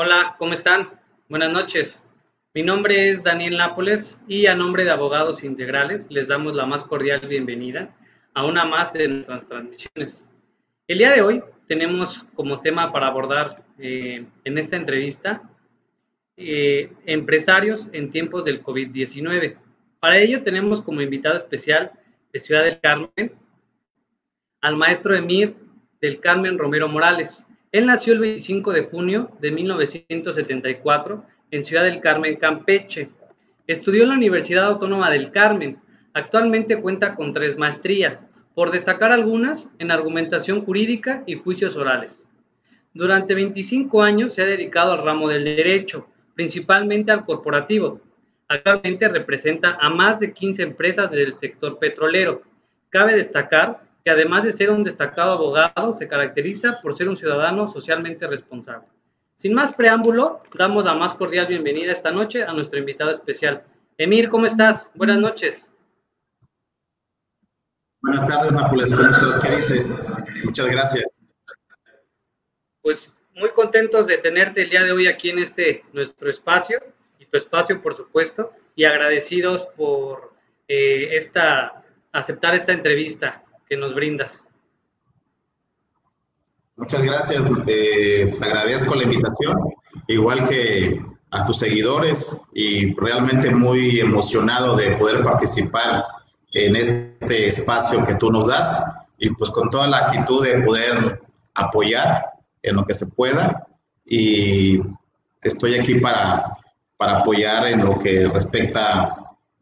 Hola, ¿cómo están? Buenas noches. Mi nombre es Daniel Nápoles y a nombre de Abogados Integrales les damos la más cordial bienvenida a una más de nuestras transmisiones. El día de hoy tenemos como tema para abordar eh, en esta entrevista eh, empresarios en tiempos del COVID-19. Para ello tenemos como invitado especial de Ciudad del Carmen al maestro Emir del Carmen Romero Morales. Él nació el 25 de junio de 1974 en Ciudad del Carmen, Campeche. Estudió en la Universidad Autónoma del Carmen. Actualmente cuenta con tres maestrías, por destacar algunas en argumentación jurídica y juicios orales. Durante 25 años se ha dedicado al ramo del derecho, principalmente al corporativo. Actualmente representa a más de 15 empresas del sector petrolero. Cabe destacar además de ser un destacado abogado, se caracteriza por ser un ciudadano socialmente responsable. Sin más preámbulo, damos la más cordial bienvenida esta noche a nuestro invitado especial. Emir, ¿cómo estás? Buenas noches. Buenas tardes, Nápoles. ¿Cómo estás? ¿Qué dices? Muchas gracias. Pues muy contentos de tenerte el día de hoy aquí en este nuestro espacio y tu espacio, por supuesto, y agradecidos por eh, esta aceptar esta entrevista que nos brindas. Muchas gracias, eh, te agradezco la invitación, igual que a tus seguidores y realmente muy emocionado de poder participar en este espacio que tú nos das y pues con toda la actitud de poder apoyar en lo que se pueda y estoy aquí para, para apoyar en lo que respecta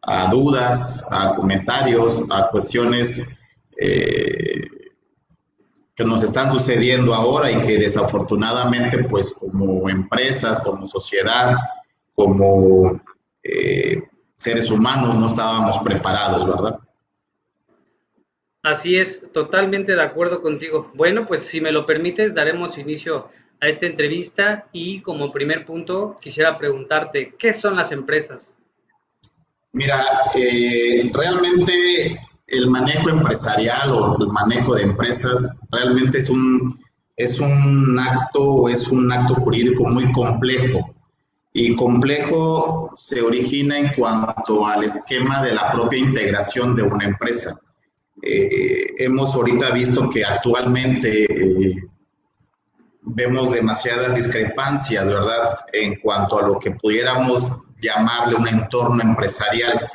a dudas, a comentarios, a cuestiones eh, que nos están sucediendo ahora y que desafortunadamente, pues como empresas, como sociedad, como eh, seres humanos no estábamos preparados, ¿verdad? Así es, totalmente de acuerdo contigo. Bueno, pues si me lo permites, daremos inicio a esta entrevista y como primer punto quisiera preguntarte, ¿qué son las empresas? Mira, eh, realmente el manejo empresarial o el manejo de empresas realmente es un, es un acto, es un acto jurídico muy complejo. Y complejo se origina en cuanto al esquema de la propia integración de una empresa. Eh, hemos ahorita visto que actualmente eh, vemos demasiadas discrepancias, ¿verdad? En cuanto a lo que pudiéramos llamarle un entorno empresarial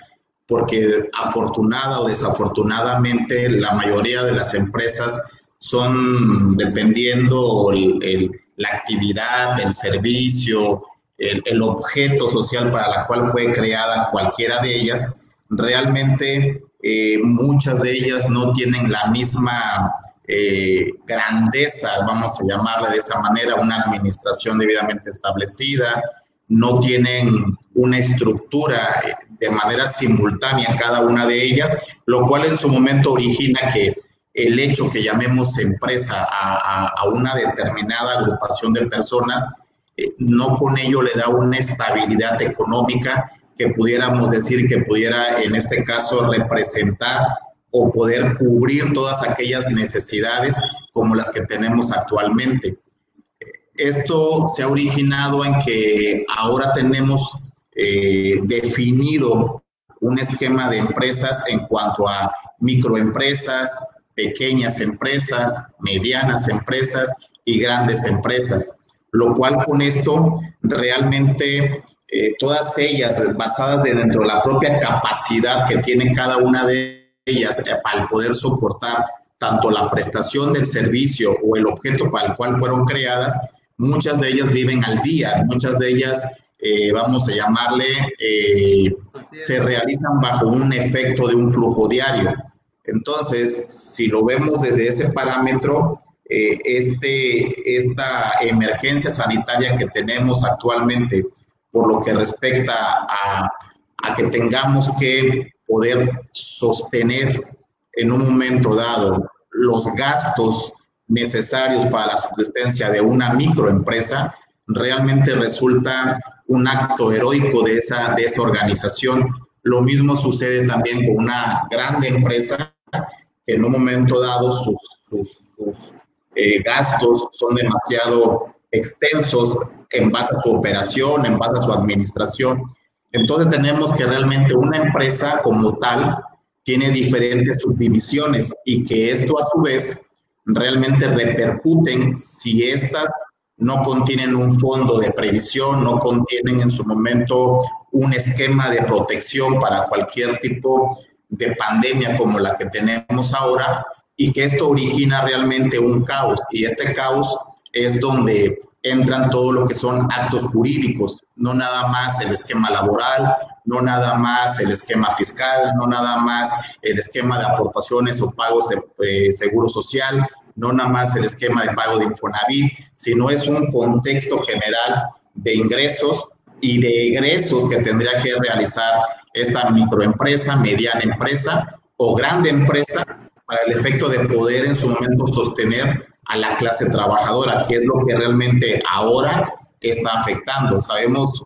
porque afortunada o desafortunadamente la mayoría de las empresas son dependiendo la actividad, el servicio, el, objeto social para la cual fue creada cualquiera de ellas, realmente eh, muchas de ellas no tienen la misma eh, grandeza, vamos a llamarle de esa manera, una administración debidamente establecida, no tienen una estructura de manera simultánea cada una de ellas, lo cual en su momento origina que el hecho que llamemos empresa a, una determinada agrupación de personas, eh, no con ello le da una estabilidad económica que pudiéramos decir que pudiera en este caso representar o poder cubrir todas aquellas necesidades como las que tenemos actualmente. Esto se ha originado en que ahora tenemos eh, definido un esquema de empresas en cuanto a microempresas, pequeñas empresas, medianas empresas y grandes empresas, lo cual con esto realmente eh, todas ellas basadas de dentro de la propia capacidad que tiene cada una de ellas eh, para poder soportar tanto la prestación del servicio o el objeto para el cual fueron creadas, muchas de ellas viven al día, muchas de ellas, eh, vamos a llamarle, eh, se realizan bajo un efecto de un flujo diario. Entonces, si lo vemos desde ese parámetro, eh, este, esta emergencia sanitaria que tenemos actualmente, por lo que respecta a, a que tengamos que poder sostener en un momento dado los gastos necesarios para la subsistencia de una microempresa, realmente resulta un acto heroico de esa, de esa organización. Lo mismo sucede también con una grande empresa que en un momento dado sus, eh, gastos son demasiado extensos en base a su operación, en base a su administración. Entonces tenemos que realmente una empresa como tal tiene diferentes subdivisiones y que esto a su vez realmente repercuten si estas no contienen un fondo de previsión, no contienen en su momento un esquema de protección para cualquier tipo de pandemia como la que tenemos ahora y que esto origina realmente un caos. Y este caos es donde entran todo lo que son actos jurídicos, no nada más el esquema laboral, no nada más el esquema fiscal, no nada más el esquema de aportaciones o pagos de eh, seguro social, no nada más el esquema de pago de Infonavit, sino es un contexto general de ingresos y de egresos que tendría que realizar esta microempresa, mediana empresa o grande empresa para el efecto de poder en su momento sostener a la clase trabajadora, que es lo que realmente ahora está afectando. Sabemos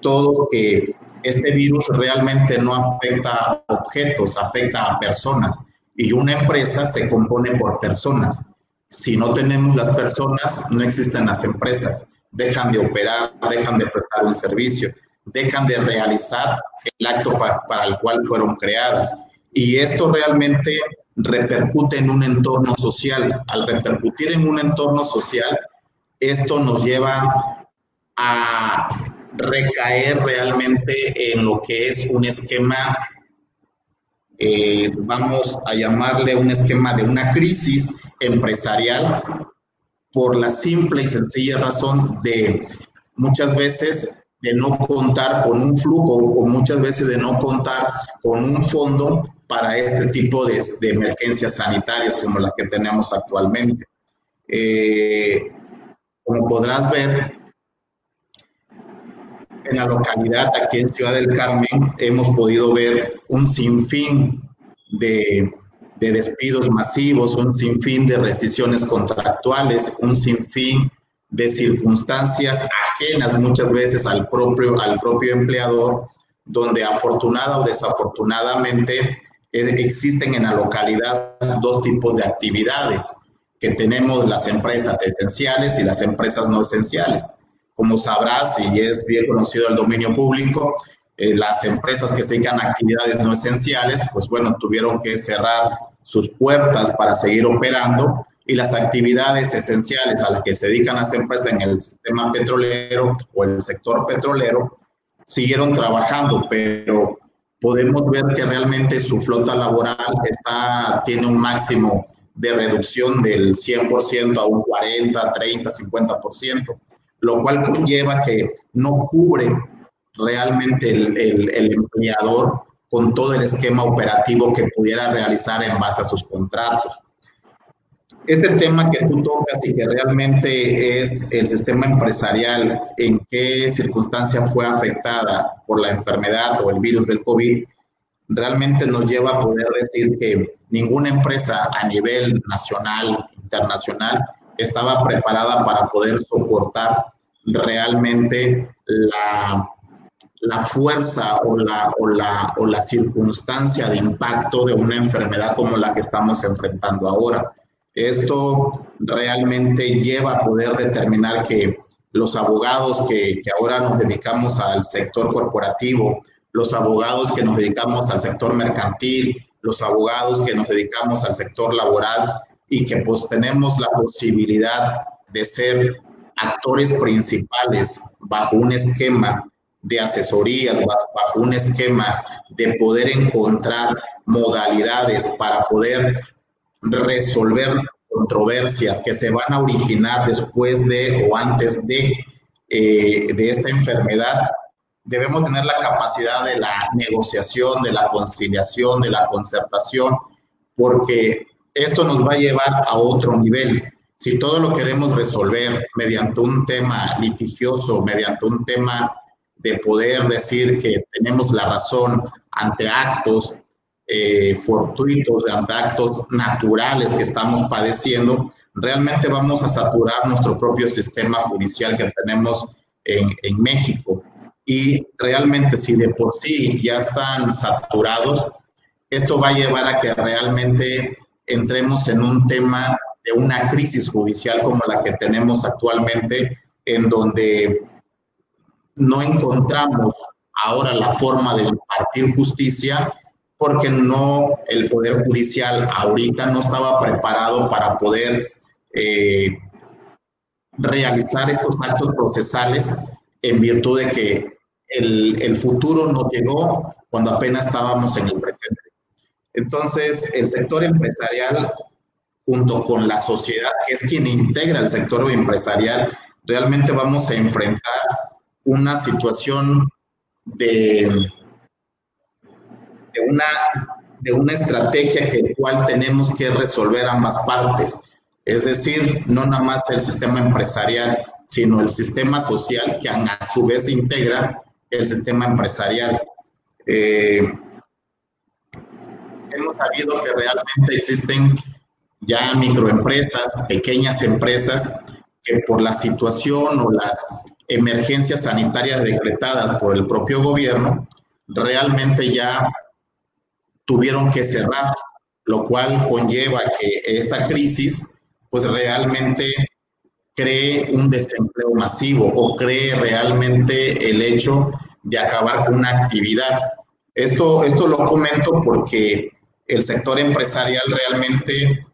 todos que este virus realmente no afecta a objetos, afecta a personas y una empresa se compone por personas. Si no tenemos las personas, no existen las empresas, dejan de operar, dejan de prestar un servicio, dejan de realizar el acto para el cual fueron creadas. Y esto realmente repercute en un entorno social. Al repercutir en un entorno social, esto nos lleva a recaer realmente en lo que es un esquema, eh, vamos a llamarle un esquema de una crisis empresarial por la simple y sencilla razón de muchas veces de no contar con un flujo o muchas veces de no contar con un fondo para este tipo de, emergencias sanitarias como las que tenemos actualmente. Eh, como podrás ver, en la localidad, aquí en Ciudad del Carmen, hemos podido ver un sinfín de, de despidos masivos, un sinfín de rescisiones contractuales, un sinfín de circunstancias ajenas muchas veces al propio, al propio empleador, donde afortunada o desafortunadamente existen en la localidad dos tipos de actividades, que tenemos las empresas esenciales y las empresas no esenciales. Como sabrás, y es bien conocido el dominio público, eh, las empresas que se dedican a actividades no esenciales, pues bueno, tuvieron que cerrar sus puertas para seguir operando y las actividades esenciales a las que se dedican las empresas en el sistema petrolero o el sector petrolero siguieron trabajando, pero podemos ver que realmente su flota laboral está, tiene un máximo de reducción del 100% a un 40, 30, 50%, lo cual conlleva que no cubre realmente el, el, el empleador con todo el esquema operativo que pudiera realizar en base a sus contratos. Este tema que tú tocas y que realmente es el sistema empresarial, en qué circunstancia fue afectada por la enfermedad o el virus del COVID, realmente nos lleva a poder decir que ninguna empresa a nivel nacional, internacional, estaba preparada para poder soportar realmente la, la fuerza o la, o, la, o la circunstancia de impacto de una enfermedad como la que estamos enfrentando ahora. Esto realmente lleva a poder determinar que los abogados que, ahora nos dedicamos al sector corporativo, los abogados que nos dedicamos al sector mercantil, los abogados que nos dedicamos al sector laboral y que pues tenemos la posibilidad de ser actores principales bajo un esquema de asesorías, bajo un esquema de poder encontrar modalidades para poder resolver controversias que se van a originar después de o antes de, eh, de esta enfermedad, debemos tener la capacidad de la negociación, de la conciliación, de la concertación, porque esto nos va a llevar a otro nivel. Si todo lo queremos resolver mediante un tema litigioso, mediante un tema de poder decir que tenemos la razón ante actos eh, fortuitos, de actos naturales que estamos padeciendo, realmente vamos a saturar nuestro propio sistema judicial que tenemos en, en México. Y realmente si de por sí ya están saturados, esto va a llevar a que realmente entremos en un tema de una crisis judicial como la que tenemos actualmente, en donde no encontramos ahora la forma de impartir justicia porque no el poder judicial ahorita no estaba preparado para poder eh, realizar estos actos procesales en virtud de que el, el futuro nos llegó cuando apenas estábamos en el presente. Entonces, el sector empresarial, junto con la sociedad, que es quien integra el sector empresarial, realmente vamos a enfrentar una situación de, de, una, de una estrategia que cual tenemos que resolver ambas partes. Es decir, no nada más el sistema empresarial, sino el sistema social que a su vez integra el sistema empresarial. Eh, hemos sabido que realmente existen ya microempresas, pequeñas empresas, que por la situación o las emergencias sanitarias decretadas por el propio gobierno, realmente ya tuvieron que cerrar, lo cual conlleva que esta crisis pues realmente cree un desempleo masivo o cree realmente el hecho de acabar con una actividad. Esto, esto lo comento porque el sector empresarial realmente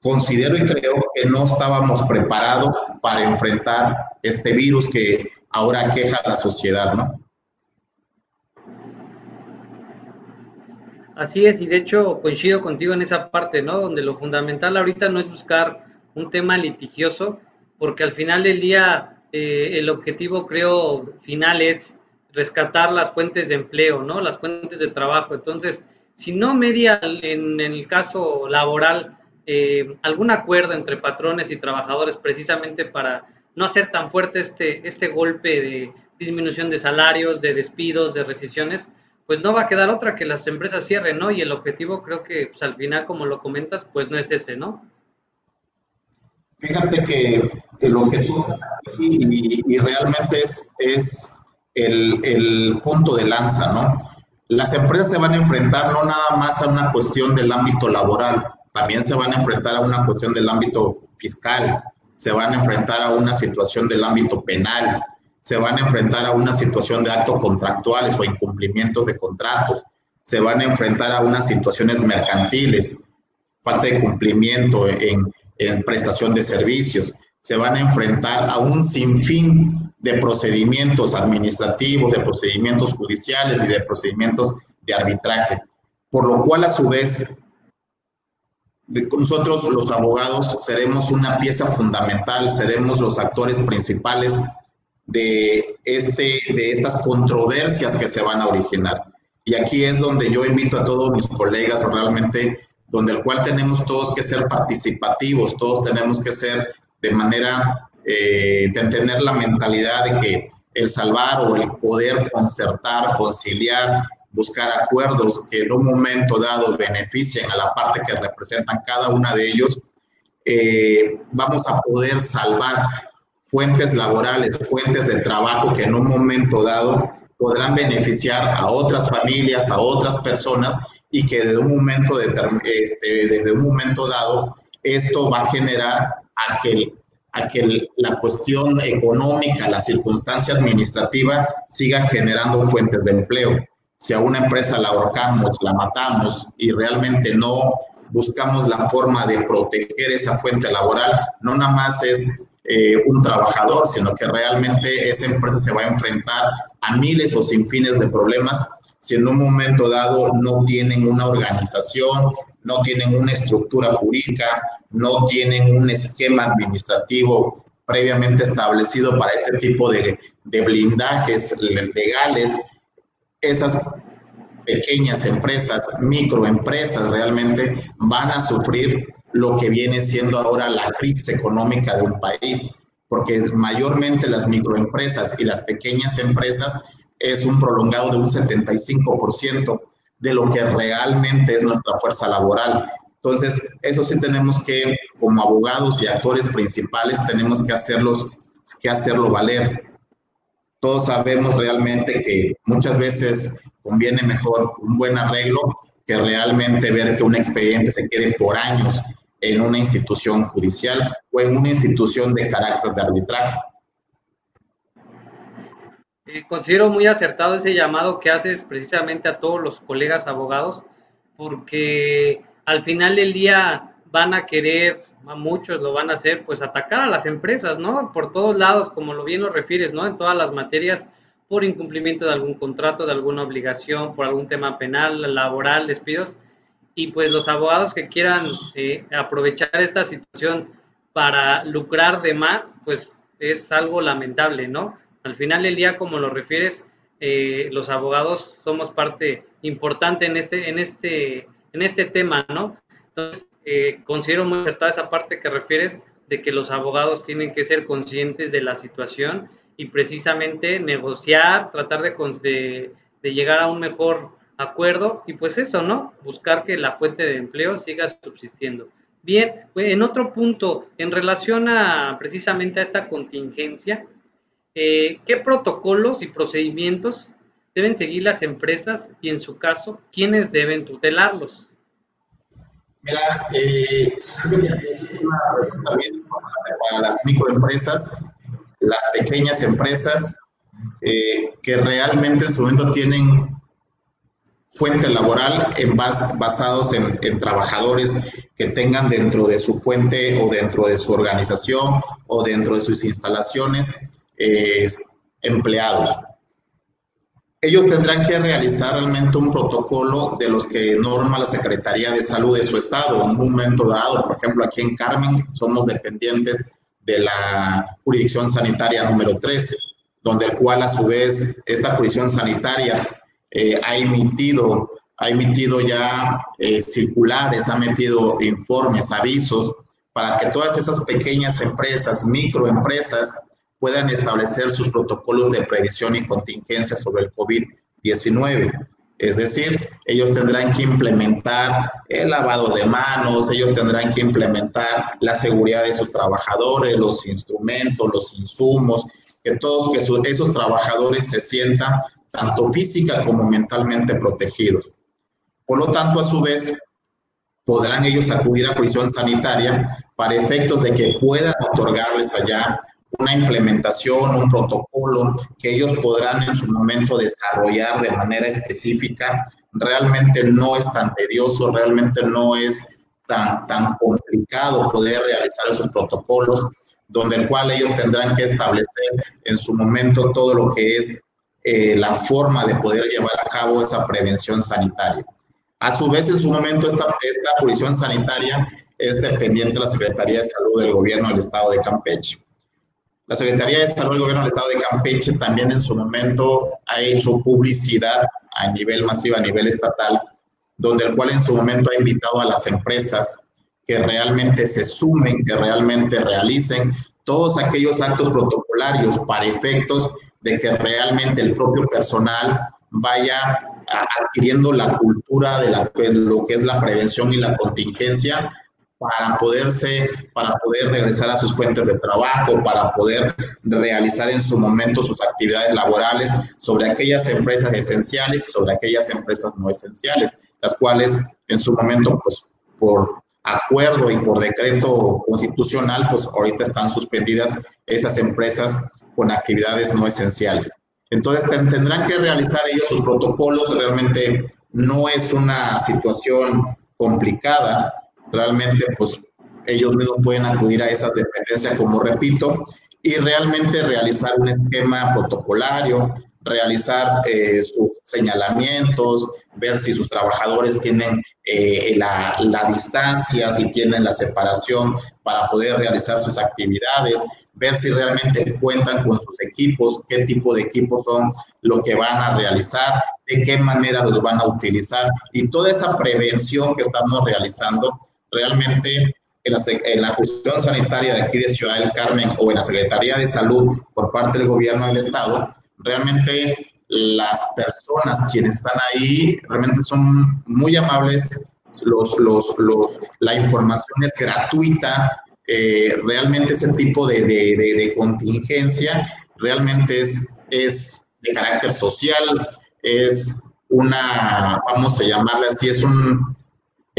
considero y creo que no estábamos preparados para enfrentar este virus que ahora queja a la sociedad, ¿no? Así es, y de hecho coincido contigo en esa parte, ¿no? Donde lo fundamental ahorita no es buscar un tema litigioso, porque al final del día eh, el objetivo, creo, final es rescatar las fuentes de empleo, ¿no? Las fuentes de trabajo. Entonces, si no media en, el caso laboral eh, algún acuerdo entre patrones y trabajadores precisamente para no hacer tan fuerte este, este golpe de disminución de salarios, de despidos, de rescisiones, pues no va a quedar otra que las empresas cierren, ¿no? Y el objetivo creo que pues, al final, como lo comentas, pues no es ese, ¿no? Fíjate que, lo que tú y, y realmente es, es el, el punto de lanza, ¿no? las empresas se van a enfrentar no nada más a una cuestión del ámbito laboral, también se van a enfrentar a una cuestión del ámbito fiscal, se van a enfrentar a una situación del ámbito penal, se van a enfrentar a una situación de actos contractuales o incumplimientos de contratos, se van a enfrentar a unas situaciones mercantiles, falta de cumplimiento en, prestación de servicios, se van a enfrentar a un sinfín de procedimientos administrativos, de procedimientos judiciales y de procedimientos de arbitraje, por lo cual a su vez nosotros los abogados seremos una pieza fundamental, seremos los actores principales de, este, de estas controversias que se van a originar. Y aquí es donde yo invito a todos mis colegas realmente, donde el cual tenemos todos que ser participativos, todos tenemos que ser de manera eh, de tener la mentalidad de que el salvar o el poder concertar, conciliar, buscar acuerdos que en un momento dado beneficien a la parte que representan cada una de ellos, eh, vamos a poder salvar fuentes laborales, fuentes de trabajo que en un momento dado podrán beneficiar a otras familias, a otras personas y que desde un momento, este, desde un momento dado esto va a generar a que la cuestión económica, la circunstancia administrativa siga generando fuentes de empleo. Si a una empresa la ahorcamos, la matamos y realmente no buscamos la forma de proteger esa fuente laboral, no nada más es eh, un trabajador, sino que realmente esa empresa se va a enfrentar a miles o sin fines de problemas si en un momento dado no tienen una organización, no tienen una estructura jurídica, no tienen un esquema administrativo previamente establecido para este tipo de, de blindajes legales, esas pequeñas empresas, microempresas realmente van a sufrir lo que viene siendo ahora la crisis económica de un país, porque mayormente las microempresas y las pequeñas empresas es un prolongado de un 75% de lo que realmente es nuestra fuerza laboral. Entonces, eso sí tenemos que, como abogados y actores principales, tenemos que, hacerlos, que hacerlo valer. Todos sabemos realmente que muchas veces conviene mejor un buen arreglo que realmente ver que un expediente se quede por años en una institución judicial o en una institución de carácter de arbitraje. Eh, considero muy acertado ese llamado que haces precisamente a todos los colegas abogados, porque al final del día van a querer, muchos lo van a hacer, pues atacar a las empresas, ¿no? Por todos lados, como lo bien lo refieres, ¿no? En todas las materias, por incumplimiento de algún contrato, de alguna obligación, por algún tema penal, laboral, despidos. Y pues los abogados que quieran eh, aprovechar esta situación para lucrar de más, pues es algo lamentable, ¿no? Al final del día, como lo refieres, eh, los abogados somos parte importante en este, en este, en este tema, ¿no? Entonces, eh, considero muy acertada esa parte que refieres de que los abogados tienen que ser conscientes de la situación y precisamente negociar, tratar de, de, llegar a un mejor acuerdo y pues eso, ¿no? Buscar que la fuente de empleo siga subsistiendo. Bien, pues, en otro punto, en relación a precisamente a esta contingencia, eh, ¿qué protocolos y procedimientos deben seguir las empresas y en su caso, quiénes deben tutelarlos? Mira, eh, para las microempresas las pequeñas empresas eh, que realmente en su momento tienen fuente laboral en basados en, trabajadores que tengan dentro de su fuente o dentro de su organización o dentro de sus instalaciones eh, empleados. Ellos tendrán que realizar realmente un protocolo de los que norma la Secretaría de Salud de su estado. En un momento dado, por ejemplo, aquí en Carmen somos dependientes de la jurisdicción sanitaria número 3, donde el cual a su vez esta jurisdicción sanitaria eh, ha emitido ha emitido ya eh, circulares, ha emitido informes, avisos, para que todas esas pequeñas empresas, microempresas, puedan establecer sus protocolos de previsión y contingencia sobre el COVID-19. Es decir, ellos tendrán que implementar el lavado de manos, ellos tendrán que implementar la seguridad de sus trabajadores, los instrumentos, los insumos, que todos que esos trabajadores se sientan tanto física como mentalmente protegidos. Por lo tanto, a su vez, podrán ellos acudir a prisión sanitaria para efectos de que puedan otorgarles allá una implementación, un protocolo que ellos podrán en su momento desarrollar de manera específica, realmente no es tan tedioso, realmente no es tan, tan complicado poder realizar esos protocolos, donde el cual ellos tendrán que establecer en su momento todo lo que es eh, la forma de poder llevar a cabo esa prevención sanitaria. A su vez, en su momento, esta, esta sanitaria es dependiente de la Secretaría de Salud del Gobierno del Estado de Campeche. La Secretaría de Salud del Gobierno del Estado de Campeche también en su momento ha hecho publicidad a nivel masivo, a nivel estatal, donde el cual en su momento ha invitado a las empresas que realmente se sumen, que realmente realicen todos aquellos actos protocolarios para efectos de que realmente el propio personal vaya adquiriendo la cultura de lo que es la prevención y la contingencia para poderse, para poder regresar a sus fuentes de trabajo, para poder realizar en su momento sus actividades laborales sobre aquellas empresas esenciales y sobre aquellas empresas no esenciales, las cuales en su momento, pues por acuerdo y por decreto constitucional, pues ahorita están suspendidas esas empresas con actividades no esenciales. Entonces tendrán que realizar ellos sus protocolos, realmente no es una situación complicada, realmente pues ellos mismos pueden acudir a esas dependencias, como repito, y realmente realizar un esquema protocolario, realizar eh, sus señalamientos, ver si sus trabajadores tienen eh, la, la, distancia, si tienen la separación para poder realizar sus actividades, ver si realmente cuentan con sus equipos, qué tipo de equipos son lo que van a realizar, de qué manera los van a utilizar y toda esa prevención que estamos realizando realmente en la, en la cuestión sanitaria de aquí de Ciudad del Carmen o en la Secretaría de Salud por parte del gobierno del Estado, realmente las personas quienes están ahí realmente son muy amables, los, los, los, la información es gratuita, eh, realmente ese tipo de, de, de, contingencia realmente es, es de carácter social, es una, vamos a llamarla así, es un,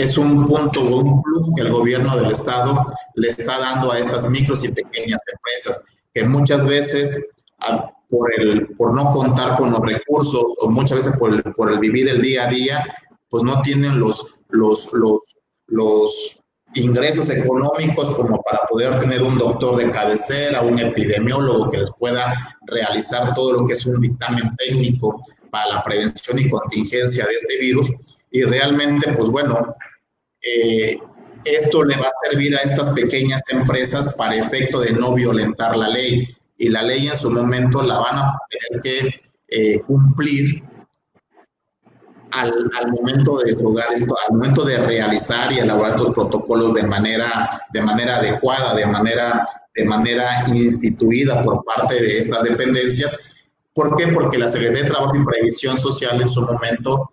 es un punto o un plus que el gobierno del estado le está dando a estas micros y pequeñas empresas, que muchas veces ah, por, el, por no contar con los recursos o muchas veces por el, por el vivir el día a día, pues no tienen los, los, los, los ingresos económicos como para poder tener un doctor de cabecera, un epidemiólogo que les pueda realizar todo lo que es un dictamen técnico para la prevención y contingencia de este virus. Y realmente, pues bueno, eh, esto le va a servir a estas pequeñas empresas para efecto de no violentar la ley. Y la ley en su momento la van a tener que eh, cumplir al, momento de esto, al momento de realizar y elaborar estos protocolos de manera, de manera adecuada, de manera, de manera instituida por parte de estas dependencias. ¿Por qué? Porque la Secretaría de Trabajo y Previsión Social en su momento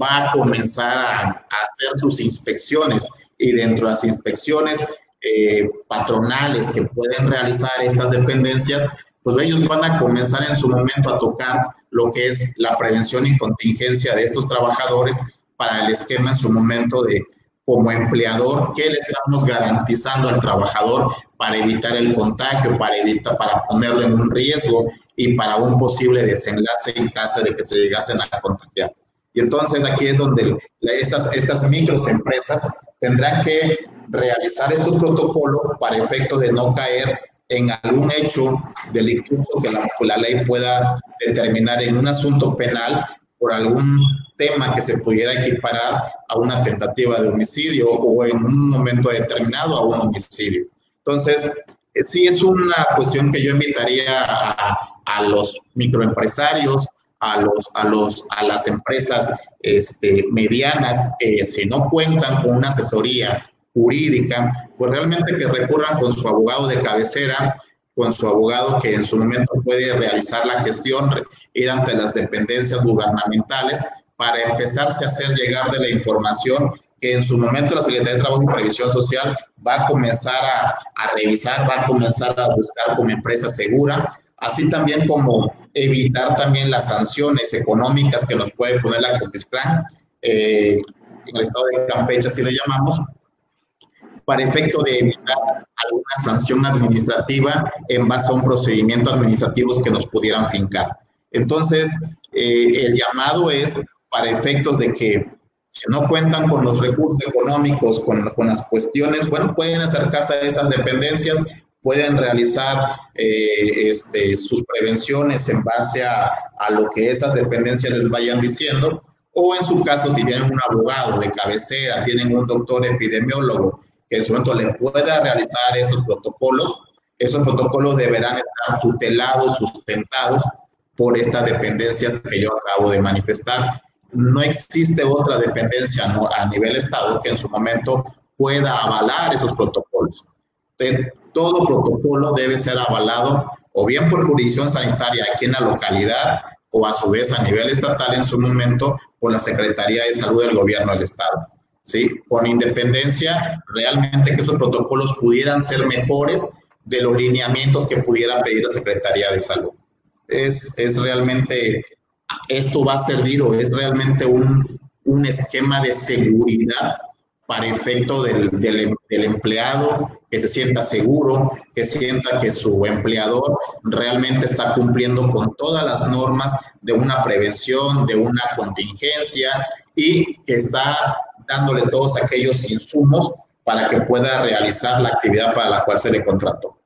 va a comenzar a, hacer sus inspecciones y dentro de las inspecciones eh, patronales que pueden realizar estas dependencias, pues ellos van a comenzar en su momento a tocar lo que es la prevención y contingencia de estos trabajadores para el esquema en su momento de como empleador, ¿qué le estamos garantizando al trabajador para evitar el contagio, para evitar, para ponerlo en un riesgo y para un posible desenlace en caso de que se llegasen a contagiar? Y entonces aquí es donde estas, estas microempresas tendrán que realizar estos protocolos para efecto de no caer en algún hecho delictuoso que la, la ley pueda determinar en un asunto penal por algún tema que se pudiera equiparar a una tentativa de homicidio o en un momento determinado a un homicidio. Entonces, eh, sí es una cuestión que yo invitaría a, a los microempresarios, a, los, a, los, a las empresas este, medianas que si no cuentan con una asesoría jurídica, pues realmente que recurran con su abogado de cabecera, con su abogado que en su momento puede realizar la gestión, ir ante las dependencias gubernamentales para empezarse a hacer llegar de la información que en su momento la Secretaría de Trabajo y Previsión Social va a comenzar a, a revisar, va a comenzar a buscar como empresa segura, así también como evitar también las sanciones económicas que nos puede poner la COPISCLAN, eh, en el estado de Campeche así le llamamos, para efecto de evitar alguna sanción administrativa en base a un procedimiento administrativo que nos pudieran fincar. Entonces, eh, el llamado es para efectos de que si no cuentan con los recursos económicos, con, con, las cuestiones, bueno, pueden acercarse a esas dependencias, pueden realizar eh, este, sus prevenciones en base a, a, lo que esas dependencias les vayan diciendo, o en su caso, si tienen un abogado de cabecera, tienen un doctor epidemiólogo que en su momento le pueda realizar esos protocolos, esos protocolos deberán estar tutelados, sustentados por estas dependencias que yo acabo de manifestar. No existe otra dependencia a nivel Estado que en su momento pueda avalar esos protocolos todo protocolo debe ser avalado o bien por jurisdicción sanitaria aquí en la localidad o a su vez a nivel estatal en su momento por la Secretaría de Salud del Gobierno del Estado. ¿sí? Con independencia, realmente que esos protocolos pudieran ser mejores de los lineamientos que pudiera pedir la Secretaría de Salud. Es, es realmente, esto va a servir o es realmente un, un esquema de seguridad para efecto del, del, empleado, que se sienta seguro, que sienta que su empleador realmente está cumpliendo con todas las normas de una prevención, de una contingencia y que está dándole todos aquellos insumos para que pueda realizar la actividad para la cual se le contrató.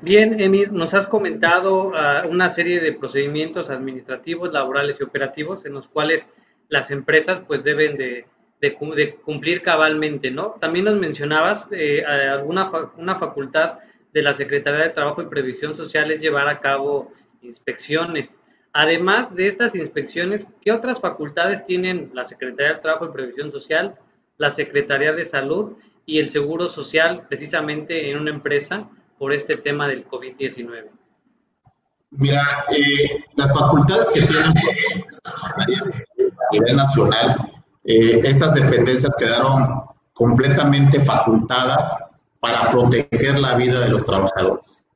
Bien, Emir, nos has comentado uh, una serie de procedimientos administrativos, laborales y operativos en los cuales las empresas pues deben de de, cumplir cabalmente, ¿no? También nos mencionabas eh, alguna una facultad de la Secretaría de Trabajo y Previsión Social es llevar a cabo inspecciones. Además de estas inspecciones, ¿qué otras facultades tienen la Secretaría de Trabajo y Previsión Social, la Secretaría de Salud y el Seguro Social precisamente en una empresa por este tema del COVID-19? Mira, eh, las facultades que tienen a nivel nacional eh, estas dependencias quedaron completamente facultadas para proteger la vida de los trabajadores,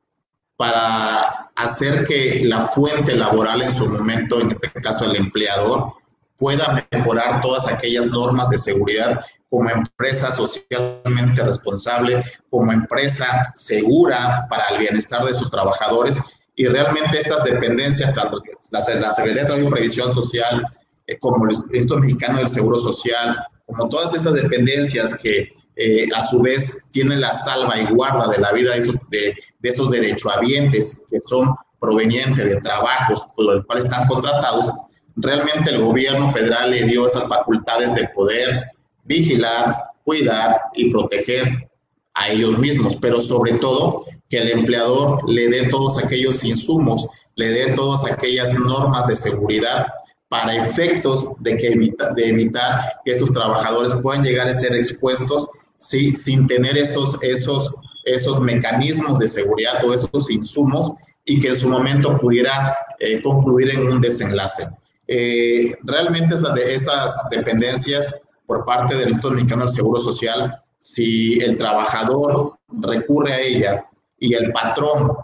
para hacer que la fuente laboral en su momento, en este caso el empleador, pueda mejorar todas aquellas normas de seguridad como empresa socialmente responsable, como empresa segura para el bienestar de sus trabajadores. Y realmente estas dependencias, tanto la, Secretaría de Trabajo y Previsión Social, eh, como el Instituto Mexicano del Seguro Social, como todas esas dependencias que eh, a su vez tienen la salva y guarda de la vida de esos, de, de esos derechohabientes que son provenientes de trabajos por los cuales están contratados, realmente el gobierno federal le dio esas facultades de poder vigilar, cuidar y proteger a ellos mismos, pero sobre todo que el empleador le dé todos aquellos insumos, le dé todas aquellas normas de seguridad para efectos de, que evita, de evitar que esos trabajadores puedan llegar a ser expuestos sí, sin tener esos, esos, esos mecanismos de seguridad o esos insumos y que en su momento pudiera eh, concluir en un desenlace. Eh, realmente esas, esas dependencias por parte del Instituto Mexicano del Seguro Social, si el trabajador recurre a ellas y el patrón,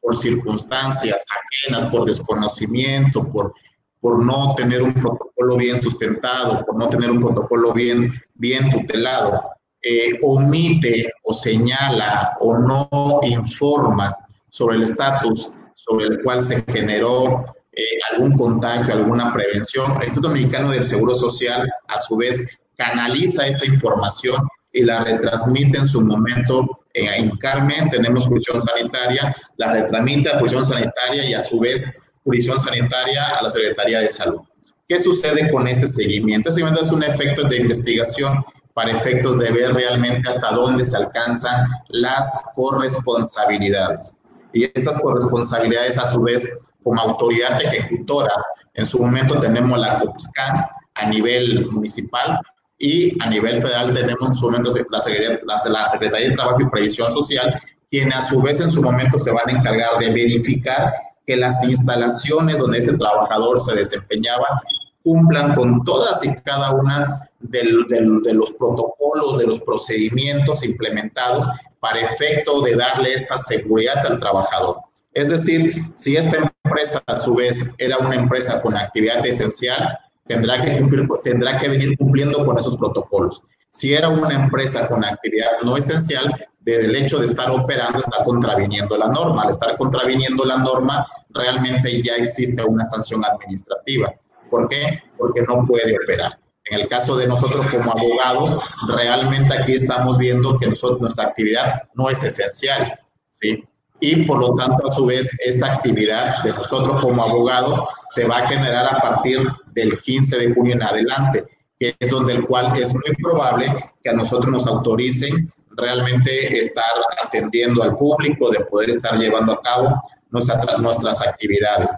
por circunstancias ajenas, por desconocimiento, por, por no tener un protocolo bien sustentado, por no tener un protocolo bien, bien tutelado, eh, omite o señala o no informa sobre el estatus sobre el cual se generó eh, algún contagio, alguna prevención. El Instituto Mexicano del Seguro Social, a su vez, canaliza esa información y la retransmite en su momento en Carmen, tenemos jurisdicción sanitaria, la retransmite a jurisdicción sanitaria y a su vez jurisdicción sanitaria a la Secretaría de Salud. ¿Qué sucede con este seguimiento? Este seguimiento es un efecto de investigación para efectos de ver realmente hasta dónde se alcanzan las corresponsabilidades. Y estas corresponsabilidades, a su vez, como autoridad ejecutora, en su momento tenemos la COPSCAN a nivel municipal y a nivel federal tenemos en su momento la Secretaría, la Secretaría de Trabajo y Previsión Social, quienes a su vez en su momento se van a encargar de verificar que las instalaciones donde ese trabajador se desempeñaba cumplan con todas y cada una de los protocolos, de los procedimientos implementados para efecto de darle esa seguridad al trabajador. Es decir, si esta empresa a su vez era una empresa con actividad esencial, tendrá que, cumplir, tendrá que venir cumpliendo con esos protocolos. Si era una empresa con actividad no esencial, desde el hecho de estar operando está contraviniendo la norma. Al estar contraviniendo la norma, realmente ya existe una sanción administrativa. ¿Por qué? Porque no puede operar. En el caso de nosotros como abogados, realmente aquí estamos viendo que nuestra actividad no es esencial, ¿sí? Y por lo tanto, a su vez, esta actividad de nosotros como abogados se va a generar a partir del 15 de junio en adelante, que es donde el cual es muy probable que a nosotros nos autoricen realmente estar atendiendo al público, de poder estar llevando a cabo nuestras actividades.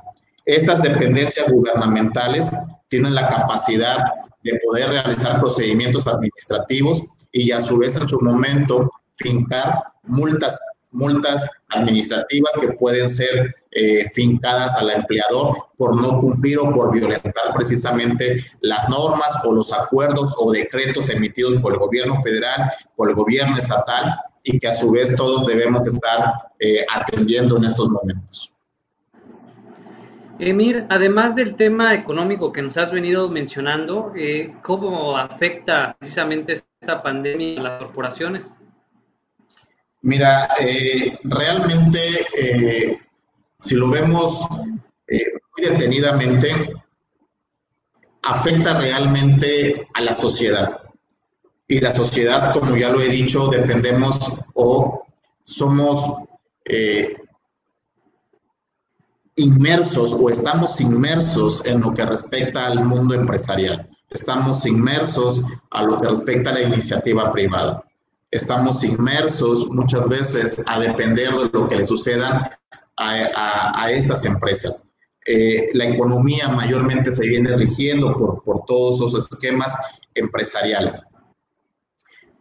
Estas dependencias gubernamentales tienen la capacidad de poder realizar procedimientos administrativos y a su vez en su momento fincar multas, multas administrativas que pueden ser eh, fincadas al empleador por no cumplir o por violentar precisamente las normas o los acuerdos o decretos emitidos por el gobierno federal, por el gobierno estatal y que a su vez todos debemos estar eh, atendiendo en estos momentos. Emir, además del tema económico que nos has venido mencionando, eh, ¿cómo afecta precisamente esta pandemia a las corporaciones? Mira, eh, realmente, eh, si lo vemos muy detenidamente, afecta realmente a la sociedad. Y la sociedad, como ya lo he dicho, dependemos o somos inmersos o estamos inmersos en lo que respecta al mundo empresarial. Estamos inmersos a lo que respecta a la iniciativa privada. Estamos inmersos muchas veces a depender de lo que le suceda a, estas empresas. Eh, la economía mayormente se viene rigiendo por, por todos esos esquemas empresariales.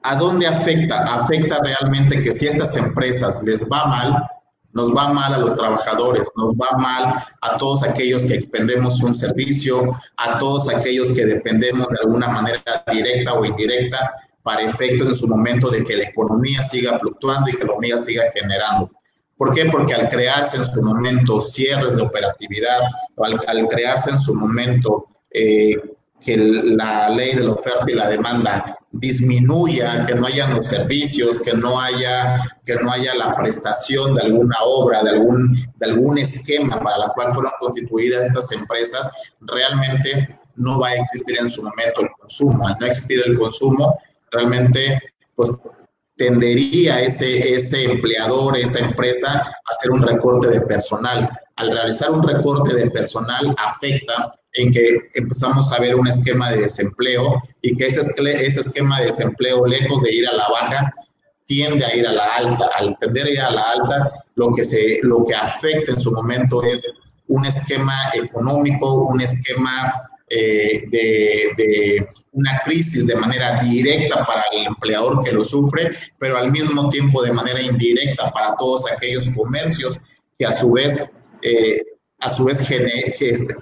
¿A dónde afecta? Afecta realmente que si a estas empresas les va mal, nos va mal a los trabajadores, nos va mal a todos aquellos que expendemos un servicio, a todos aquellos que dependemos de alguna manera directa o indirecta para efectos en su momento de que la economía siga fluctuando y que la economía siga generando. ¿Por qué? Porque al crearse en su momento cierres de operatividad, o al, crearse en su momento eh, que la ley de la oferta y la demanda disminuya, que no haya los servicios, que no haya, que no haya la prestación de alguna obra, de algún, de algún esquema para la cual fueron constituidas estas empresas, realmente no va a existir en su momento el consumo. Al no existir el consumo, realmente pues tendería ese, ese empleador, esa empresa, a hacer un recorte de personal. Al realizar un recorte de personal afecta en que empezamos a ver un esquema de desempleo y que ese, ese esquema de desempleo, lejos de ir a la baja, tiende a ir a la alta. Al tender a ir a la alta, lo que, se, lo que afecta en su momento es un esquema económico, un esquema eh, de, una crisis de manera directa para el empleador que lo sufre, pero al mismo tiempo de manera indirecta para todos aquellos comercios que a su vez, eh, a su vez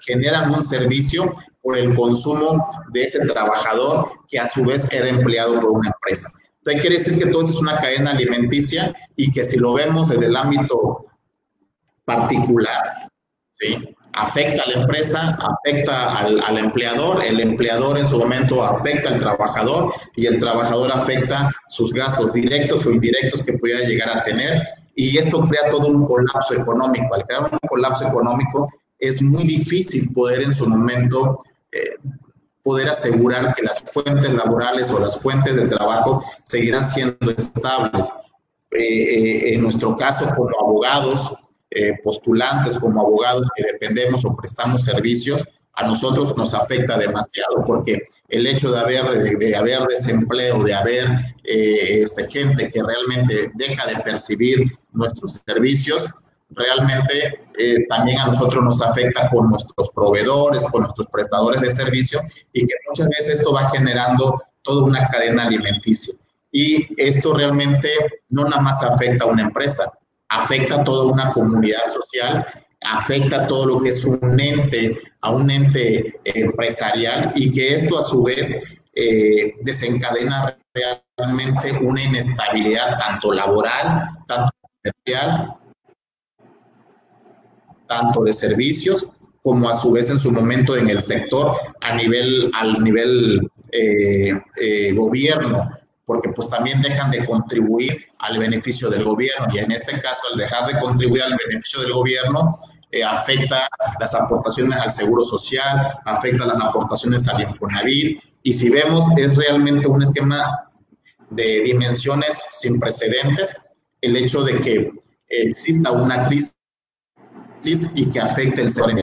generan un servicio por el consumo de ese trabajador que a su vez era empleado por una empresa. Entonces quiere decir que todo eso es una cadena alimenticia y que si lo vemos desde el ámbito particular, ¿sí? Afecta a la empresa, afecta al, empleador, el empleador en su momento afecta al trabajador y el trabajador afecta sus gastos directos o indirectos que pueda llegar a tener y esto crea todo un colapso económico. Al crear un colapso económico es muy difícil poder en su momento eh, poder asegurar que las fuentes laborales o las fuentes de trabajo seguirán siendo estables. Eh, eh, en nuestro caso como abogados, eh, postulantes, como abogados que dependemos o prestamos servicios, a nosotros nos afecta demasiado porque el hecho de haber, de, haber desempleo, de haber eh, este, gente que realmente deja de percibir nuestros servicios, realmente eh, también a nosotros nos afecta con nuestros proveedores, con nuestros prestadores de servicio y que muchas veces esto va generando toda una cadena alimenticia. Y esto realmente no nada más afecta a una empresa, afecta a toda una comunidad social, afecta a todo lo que es un ente, a un ente empresarial y que esto a su vez eh, desencadena realmente una inestabilidad tanto laboral, tanto comercial, tanto de servicios, como a su vez en su momento en el sector a nivel, al nivel eh, eh, gobierno, porque pues también dejan de contribuir al beneficio del gobierno y en este caso al dejar de contribuir al beneficio del gobierno eh, afecta las aportaciones al seguro social, afecta las aportaciones al Infonavit y si vemos es realmente un esquema de dimensiones sin precedentes el hecho de que exista una crisis y que afecte el sector.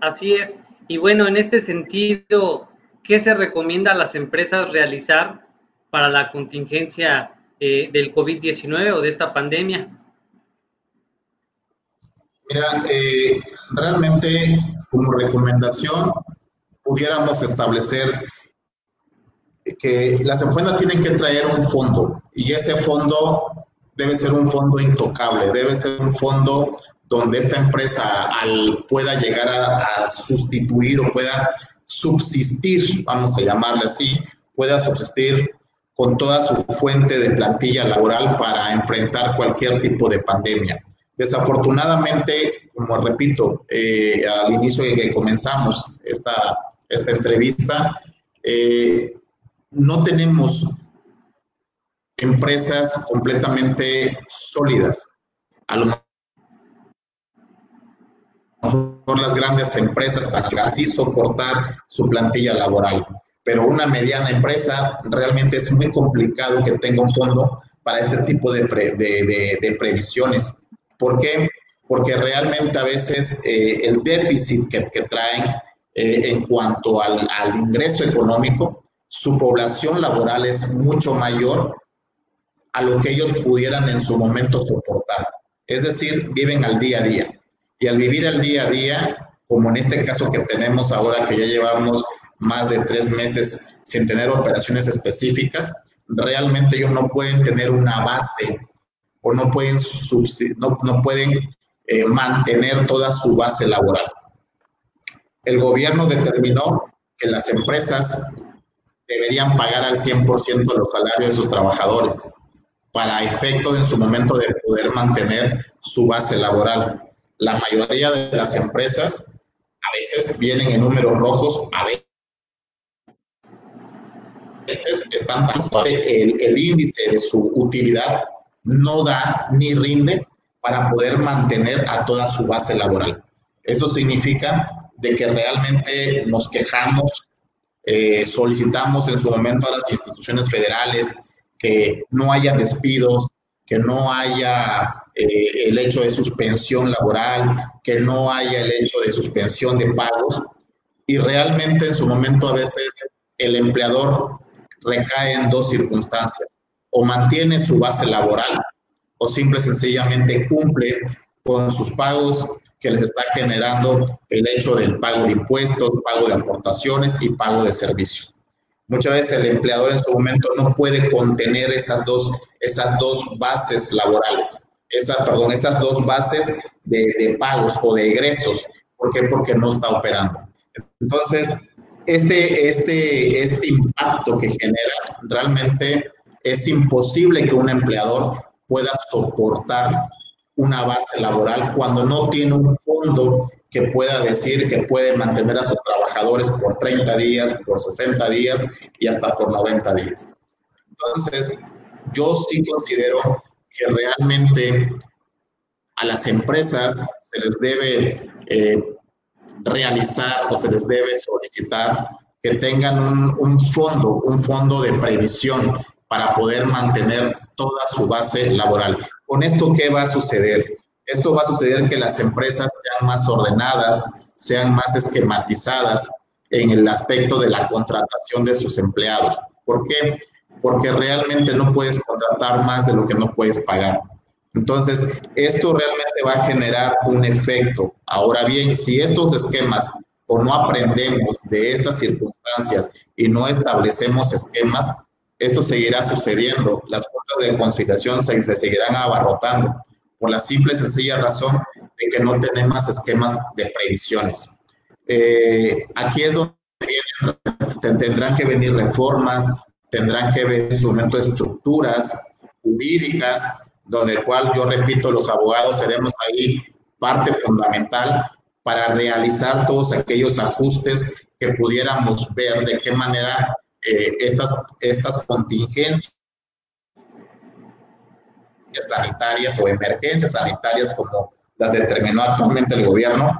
Así es. Y bueno, en este sentido, ¿qué se recomienda a las empresas realizar para la contingencia eh, del COVID-19 o de esta pandemia? Mira, eh, realmente como recomendación pudiéramos establecer que las empresas tienen que traer un fondo y ese fondo debe ser un fondo intocable, debe ser un fondo donde esta empresa al, pueda llegar a sustituir o pueda subsistir, vamos a llamarle así, pueda subsistir con toda su fuente de plantilla laboral para enfrentar cualquier tipo de pandemia. Desafortunadamente, como repito, eh, al inicio de que comenzamos esta, esta entrevista, eh, no tenemos empresas completamente sólidas. A lo mejor las grandes empresas para así soportar su plantilla laboral. Pero una mediana empresa realmente es muy complicado que tenga un fondo para este tipo de, de, previsiones. ¿Por qué? Porque realmente a veces eh, el déficit que, que traen eh, en cuanto al, al ingreso económico, su población laboral es mucho mayor a lo que ellos pudieran en su momento soportar. Es decir, viven al día a día. Y al vivir al día a día, como en este caso que tenemos ahora, que ya llevamos más de tres meses sin tener operaciones específicas, realmente ellos no pueden tener una base o no pueden, no, no pueden eh, mantener toda su base laboral. El gobierno determinó que las empresas deberían pagar al 100% los salarios de sus trabajadores para efecto de en su momento de poder mantener su base laboral la mayoría de las empresas A veces vienen en números rojos, a veces están tan el, el índice de su utilidad no da ni rinde para poder mantener a toda su base laboral. Eso significa de que realmente nos quejamos, eh, solicitamos en su momento a las instituciones federales que no haya despidos, que no haya eh, el hecho de suspensión laboral, que no haya el hecho de suspensión de pagos. Y realmente en su momento a veces el empleador recae en dos circunstancias. O mantiene su base laboral o simple sencillamente cumple con sus pagos que les está generando el hecho del pago de impuestos, pago de aportaciones y pago de servicios. Muchas veces el empleador en su momento no puede contener esas dos, esas dos bases laborales, esas, perdón, esas dos bases de, pagos o de egresos. ¿Por qué? Porque no está operando. Entonces, este, este, este impacto que genera realmente es imposible que un empleador pueda soportar una base laboral cuando no tiene un fondo que pueda decir que puede mantener a sus trabajadores por 30 días, por 60 días y hasta por 90 días. Entonces, yo sí considero que realmente a las empresas se les debe eh, realizar o se les debe solicitar que tengan un, un fondo, un fondo de previsión para poder mantener toda su base laboral. Con esto, ¿qué va a suceder? Esto va a suceder que las empresas sean más ordenadas, sean más esquematizadas en el aspecto de la contratación de sus empleados. ¿Por qué? Porque realmente no puedes contratar más de lo que no puedes pagar. Entonces, esto realmente va a generar un efecto. Ahora bien, si estos esquemas o no aprendemos de estas circunstancias y no establecemos esquemas, esto seguirá sucediendo. Las cuotas de conciliación se, seguirán abarrotando por la simple y sencilla razón de que no tenemos esquemas de previsiones. Eh, aquí es donde tendrán que venir reformas, tendrán que venir en su momento estructuras jurídicas, donde cual yo repito, los abogados seremos ahí parte fundamental para realizar todos aquellos ajustes que pudiéramos ver de qué manera eh, estas, estas contingencias sanitarias o emergencias sanitarias como las determinó actualmente el gobierno,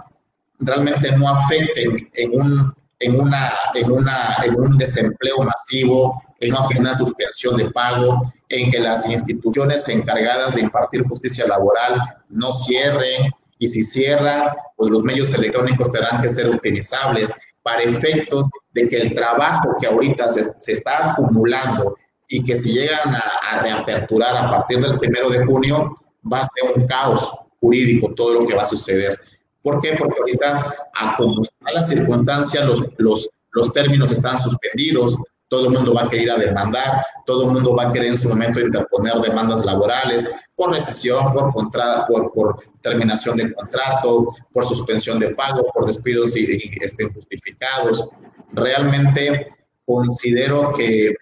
realmente no afecten en un, en una, en una, en un desempleo masivo, en una suspensión de pago, en que las instituciones encargadas de impartir justicia laboral no cierren, y si cierran, pues los medios electrónicos tendrán que ser utilizables para efectos de que el trabajo que ahorita se, está acumulando y que si llegan a, reaperturar a partir del primero de junio, va a ser un caos jurídico todo lo que va a suceder. ¿Por qué? Porque ahorita, a como está la circunstancia, los, los, los términos están suspendidos, todo el mundo va a querer a demandar, todo el mundo va a querer en su momento interponer demandas laborales por recesión, por, por, por terminación de contrato, por suspensión de pago, por despidos este, injustificados. Realmente considero que,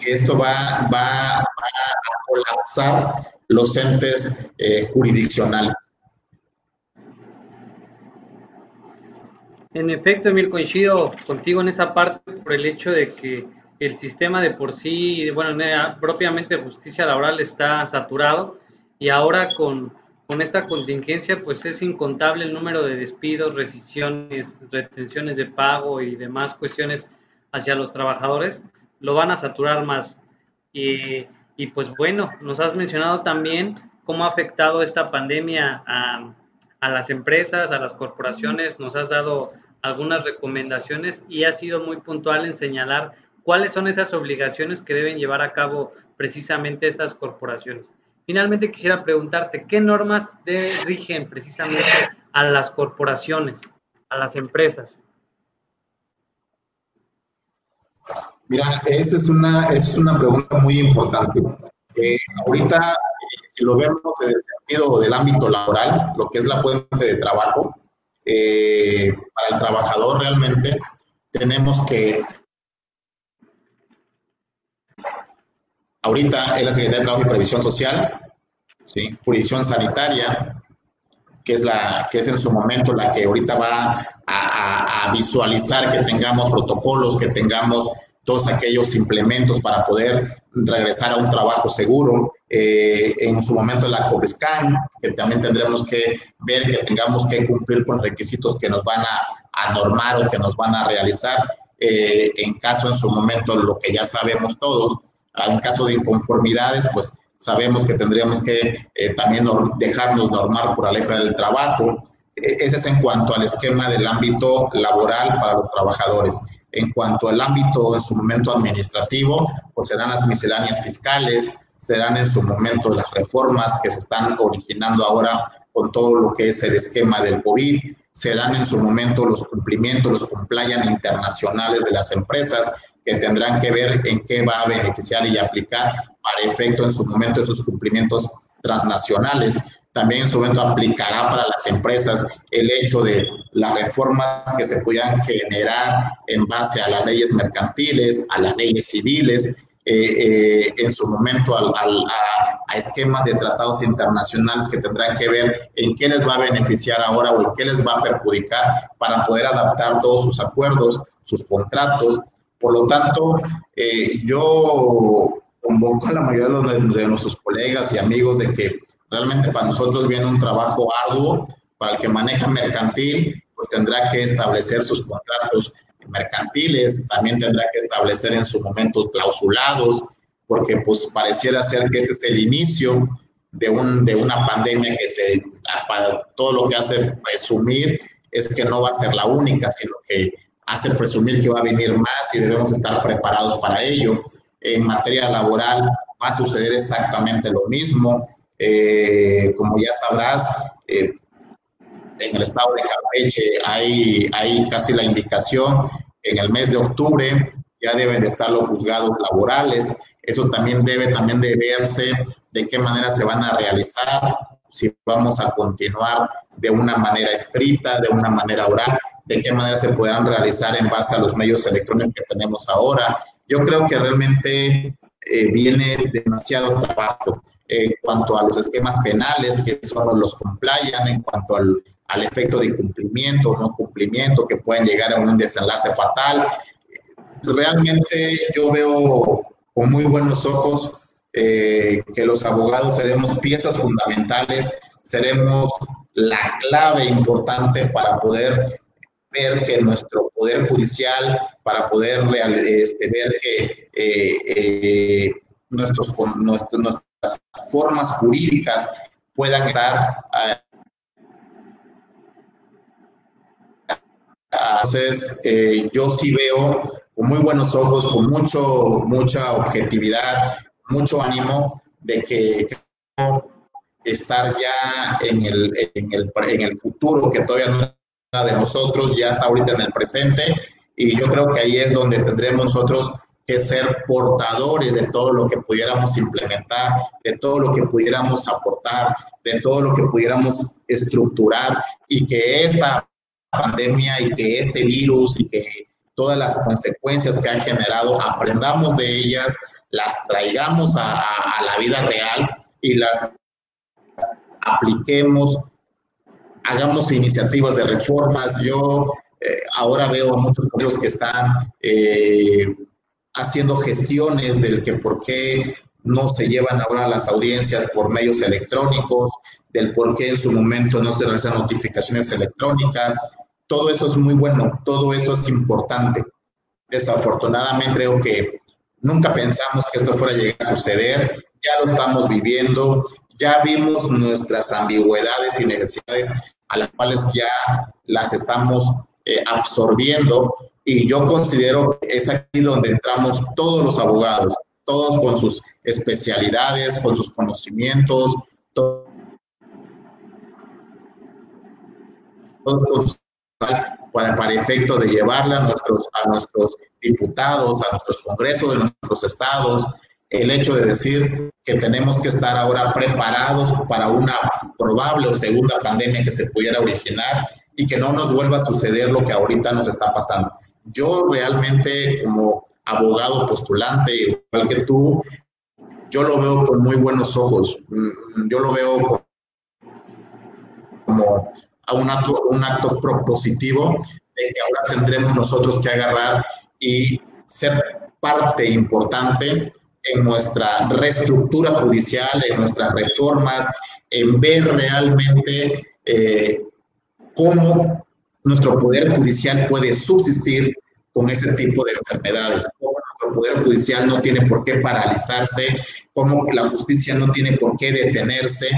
que esto va, va, a colapsar los entes eh, jurisdiccionales. En efecto, Emil, coincido contigo en esa parte por el hecho de que el sistema de por sí, bueno, propiamente justicia laboral está saturado y ahora con, con esta contingencia pues es incontable el número de despidos, rescisiones, retenciones de pago y demás cuestiones hacia los trabajadores, lo van a saturar más. Y, pues bueno, nos has mencionado también cómo ha afectado esta pandemia a, las empresas, a las corporaciones, nos has dado algunas recomendaciones y has sido muy puntual en señalar cuáles son esas obligaciones que deben llevar a cabo precisamente estas corporaciones. Finalmente quisiera preguntarte, ¿qué normas rigen precisamente a las corporaciones, a las empresas? Mira, esa es una, es una pregunta muy importante. Eh, ahorita si lo vemos en el sentido del ámbito laboral, lo que es la fuente de trabajo, eh, para el trabajador realmente tenemos que... Ahorita es la Secretaría de Trabajo y Previsión Social, ¿sí? jurisdicción sanitaria, que es, la, que es en su momento la que ahorita va a visualizar que tengamos protocolos, que tengamos todos aquellos implementos para poder regresar a un trabajo seguro. Eh, en su momento la COBRESCAN, que también tendremos que ver que tengamos que cumplir con requisitos que nos van a, a normar o que nos van a realizar. Eh, en caso, en su momento, lo que ya sabemos todos, en caso de inconformidades, pues sabemos que tendríamos que eh, también dejarnos normar por la ley del trabajo. ese es en cuanto al esquema del ámbito laboral para los trabajadores. En cuanto al ámbito en su momento administrativo, pues serán las misceláneas fiscales, serán en su momento las reformas que se están originando ahora con todo lo que es el esquema del COVID, serán en su momento los cumplimientos, los compliance internacionales de las empresas que tendrán que ver en qué va a beneficiar y aplicar para efecto en su momento esos cumplimientos transnacionales también en su momento aplicará para las empresas el hecho de las reformas que se puedan generar en base a las leyes mercantiles, a las leyes civiles, eh, eh, en su momento a, esquemas de tratados internacionales que tendrán que ver en qué les va a beneficiar ahora o en qué les va a perjudicar para poder adaptar todos sus acuerdos, sus contratos. Por lo tanto, eh, yo convoco a la mayoría de nuestros colegas y amigos de que Realmente para nosotros viene un trabajo arduo. Para el que maneja mercantil, pues tendrá que establecer sus contratos mercantiles, también tendrá que establecer en su momento clausulados, porque pues pareciera ser que este es el inicio de, un, de una pandemia que se, para todo lo que hace presumir es que no va a ser la única, sino que hace presumir que va a venir más y debemos estar preparados para ello. En materia laboral va a suceder exactamente lo mismo. Eh, como ya sabrás, eh, en el estado de Campeche hay, hay casi la indicación, en el mes de octubre ya deben de estar los juzgados laborales. Eso también debe también de verse de qué manera se van a realizar, si vamos a continuar de una manera escrita, de una manera oral, de qué manera se podrán realizar en base a los medios electrónicos que tenemos ahora. Yo creo que realmente eh, viene demasiado trabajo en cuanto a los esquemas penales, que son los compliant, en cuanto al, efecto de cumplimiento o no cumplimiento, que pueden llegar a un desenlace fatal. Realmente yo veo con muy buenos ojos eh, que los abogados seremos piezas fundamentales, seremos la clave importante para poder ver que nuestro poder judicial, para poder este, ver que eh, eh, nuestros, nuestras formas jurídicas puedan estar Entonces, eh, yo sí veo con muy buenos ojos, con mucho, mucha objetividad, mucho ánimo de que estar ya en el, en el, en el futuro que todavía no de nosotros ya está ahorita en el presente y yo creo que ahí es donde tendremos nosotros que ser portadores de todo lo que pudiéramos implementar, de todo lo que pudiéramos aportar, de todo lo que pudiéramos estructurar y que esta pandemia y que este virus y que todas las consecuencias que han generado, aprendamos de ellas, las traigamos a, a la vida real y las apliquemos hagamos iniciativas de reformas. Yo eh, ahora veo a muchos colegas que están eh, haciendo gestiones del que por qué no se llevan ahora las audiencias por medios electrónicos, del por qué en su momento no se realizan notificaciones electrónicas. Todo eso es muy bueno, todo eso es importante. Desafortunadamente creo que nunca pensamos que esto fuera a llegar a suceder, ya lo estamos viviendo, ya vimos nuestras ambigüedades y necesidades a las cuales ya las estamos eh, absorbiendo. Y yo considero que es aquí donde entramos todos los abogados, todos con sus especialidades, con sus conocimientos, todos para, para efecto de llevarla a nuestros, a nuestros diputados, a nuestros congresos de nuestros estados, el hecho de decir que tenemos que estar ahora preparados para una probable o segunda pandemia que se pudiera originar y que no nos vuelva a suceder lo que ahorita nos está pasando. Yo realmente como abogado postulante, igual que tú, yo lo veo con muy buenos ojos. Mm, yo lo veo como a un acto, un acto propositivo de que ahora tendremos nosotros que agarrar y ser parte importante en nuestra reestructura judicial, en nuestras reformas, en ver realmente eh, cómo nuestro poder judicial puede subsistir con ese tipo de enfermedades, cómo nuestro poder judicial no tiene por qué paralizarse, cómo la justicia no tiene por qué detenerse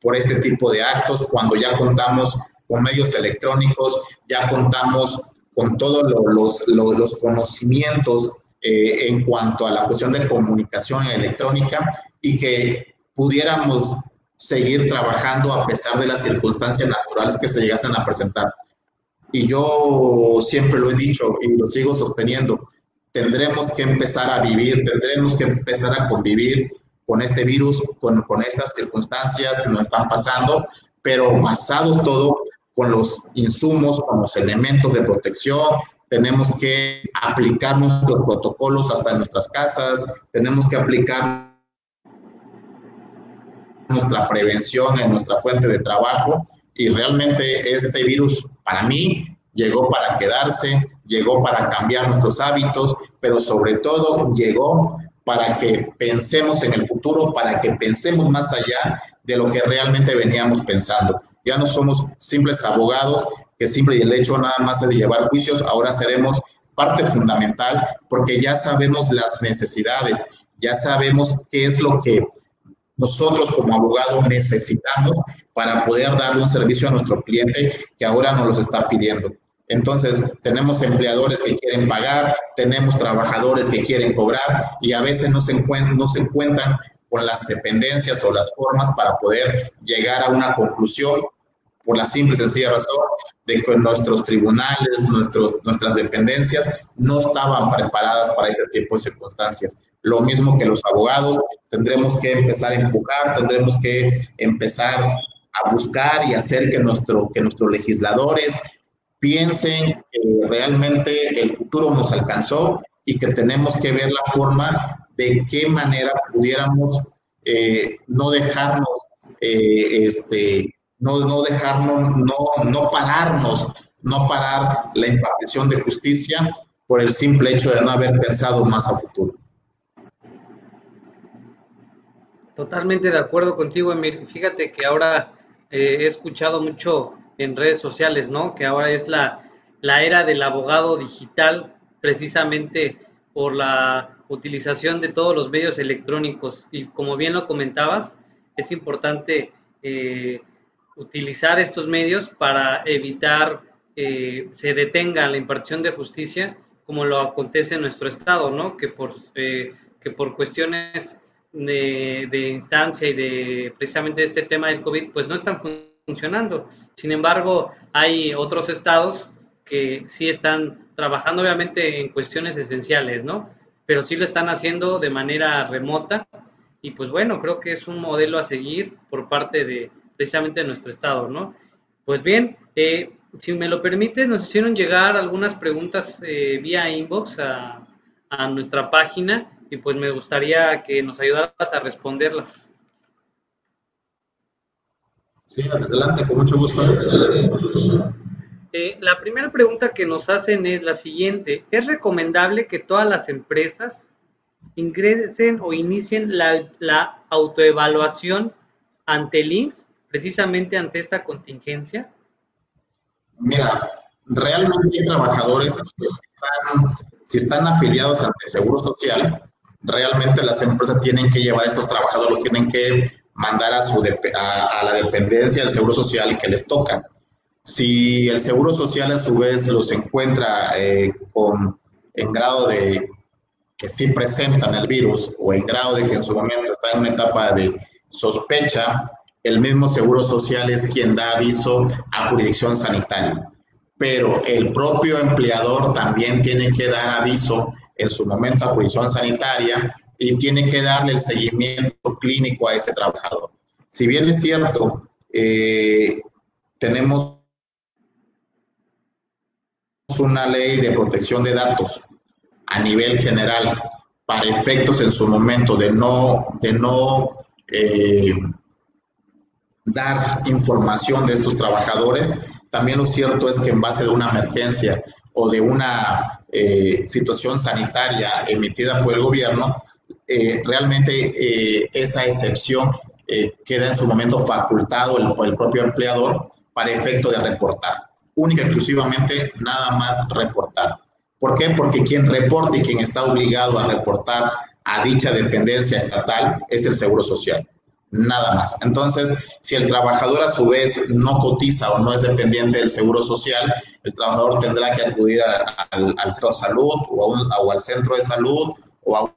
por este tipo de actos cuando ya contamos con medios electrónicos, ya contamos con todos los, los, los conocimientos eh, en cuanto a la cuestión de comunicación electrónica y que pudiéramos seguir trabajando a pesar de las circunstancias naturales que se llegasen a presentar. Y yo siempre lo he dicho y lo sigo sosteniendo, tendremos que empezar a vivir, tendremos que empezar a convivir con este virus, con, con estas circunstancias que nos están pasando, pero basados todo con los insumos, con los elementos de protección, tenemos que aplicar nuestros protocolos hasta en nuestras casas, tenemos que aplicar nuestra prevención en nuestra fuente de trabajo y realmente este virus para mí llegó para quedarse, llegó para cambiar nuestros hábitos, pero sobre todo llegó para que pensemos en el futuro, para que pensemos más allá de lo que realmente veníamos pensando. Ya no somos simples abogados, que simple y el hecho nada más de llevar juicios, ahora seremos parte fundamental porque ya sabemos las necesidades, ya sabemos qué es lo que nosotros como abogados necesitamos para poder darle un servicio a nuestro cliente que ahora nos los está pidiendo. Entonces, tenemos empleadores que quieren pagar, tenemos trabajadores que quieren cobrar y a veces no se, encuentran, no se encuentran con las dependencias o las formas para poder llegar a una conclusión por la simple y sencilla razón de que nuestros tribunales, nuestros, nuestras dependencias no estaban preparadas para ese tipo de circunstancias. Lo mismo que los abogados, tendremos que empezar a empujar, tendremos que empezar a buscar y hacer que, nuestro, que nuestros legisladores piensen que realmente el futuro nos alcanzó y que tenemos que ver la forma de qué manera pudiéramos eh, no dejarnos eh, este, no, no dejarnos, no, no pararnos, no parar la impartición de justicia por el simple hecho de no haber pensado más a futuro. Totalmente de acuerdo contigo, Emir. Fíjate que ahora eh, he escuchado mucho en redes sociales, ¿no? Que ahora es la, la era del abogado digital, precisamente por la utilización de todos los medios electrónicos. Y como bien lo comentabas, es importante eh, utilizar estos medios para evitar eh, se detenga la impartición de justicia como lo acontece en nuestro estado, ¿no? Que por, eh, que por cuestiones de, instancia y de precisamente este tema del COVID, pues no están funcionando. Sin embargo, hay otros estados que sí están trabajando obviamente en cuestiones esenciales, ¿no? Pero sí lo están haciendo de manera remota y pues bueno, creo que es un modelo a seguir por parte de, precisamente de nuestro estado, ¿no? Pues bien, eh, si me lo permite, nos hicieron llegar algunas preguntas eh, vía inbox a, nuestra página y pues me gustaría que nos ayudaras a responderlas. Sí, adelante, con mucho gusto. Eh, la primera pregunta que nos hacen es la siguiente. ¿Es recomendable que todas las empresas ingresen o inicien la, la autoevaluación ante el precisamente ante esta contingencia? Mira, realmente hay trabajadores que están, si están afiliados ante Seguro Social, realmente las empresas tienen que llevar a estos trabajadores, los tienen que mandar a, su a, la dependencia del Seguro Social que les toca. Si el Seguro Social a su vez los encuentra eh, con, en grado de que sí presentan el virus o en grado de que en su momento están en una etapa de sospecha, el mismo Seguro Social es quien da aviso a jurisdicción sanitaria, pero el propio empleador también tiene que dar aviso en su momento a jurisdicción sanitaria y tiene que darle el seguimiento clínico a ese trabajador. Si bien es cierto, eh, tenemos una ley de protección de datos a nivel general para efectos en su momento de no, de no eh, dar información de estos trabajadores. También lo cierto es que en base de una emergencia o de una eh, situación sanitaria emitida por el gobierno, eh, realmente eh, esa excepción queda en su momento facultado por el propio empleador para efecto de reportar. Única y exclusivamente nada más reportar. ¿Por qué? Porque quien reporta y quien está obligado a reportar a dicha dependencia estatal es el Seguro Social nada más. Entonces, si el trabajador a su vez no cotiza o no es dependiente del seguro social, el trabajador tendrá que acudir al, centro de salud o, al centro de salud o a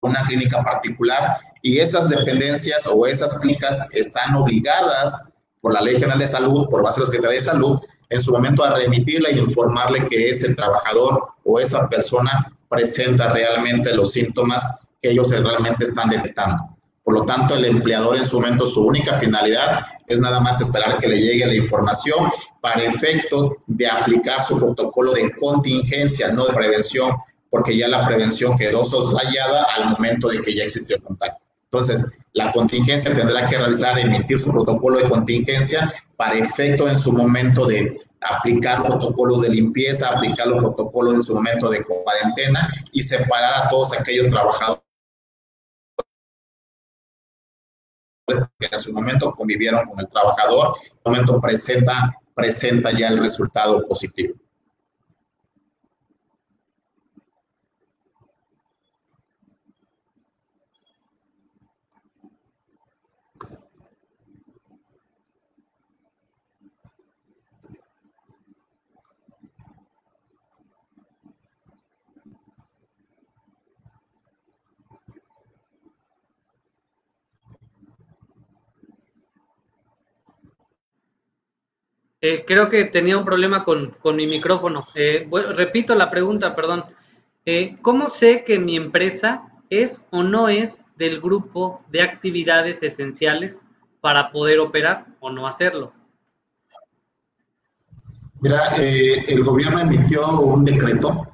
una clínica particular y esas dependencias o esas clínicas están obligadas por la Ley General de Salud, por base de la Secretaría de Salud, en su momento a remitirle y informarle que ese trabajador o esa persona presenta realmente los síntomas que ellos realmente están detectando. Por lo tanto, el empleador en su momento, su única finalidad es nada más esperar que le llegue la información para efectos de aplicar su protocolo de contingencia, no de prevención, porque ya la prevención quedó soslayada al momento de que ya existió el contagio. Entonces, la contingencia tendrá que realizar, emitir su protocolo de contingencia para efecto en su momento de aplicar protocolos de limpieza, aplicar los protocolos en su momento de cuarentena y separar a todos aquellos trabajadores que en su momento convivieron con el trabajador, en su momento presenta, presenta ya el resultado positivo. Eh, creo que tenía un problema con, mi micrófono. Eh, repito la pregunta, perdón. Eh, ¿Cómo sé que mi empresa es o no es del grupo de actividades esenciales para poder operar o no hacerlo? Mira, el gobierno emitió un decreto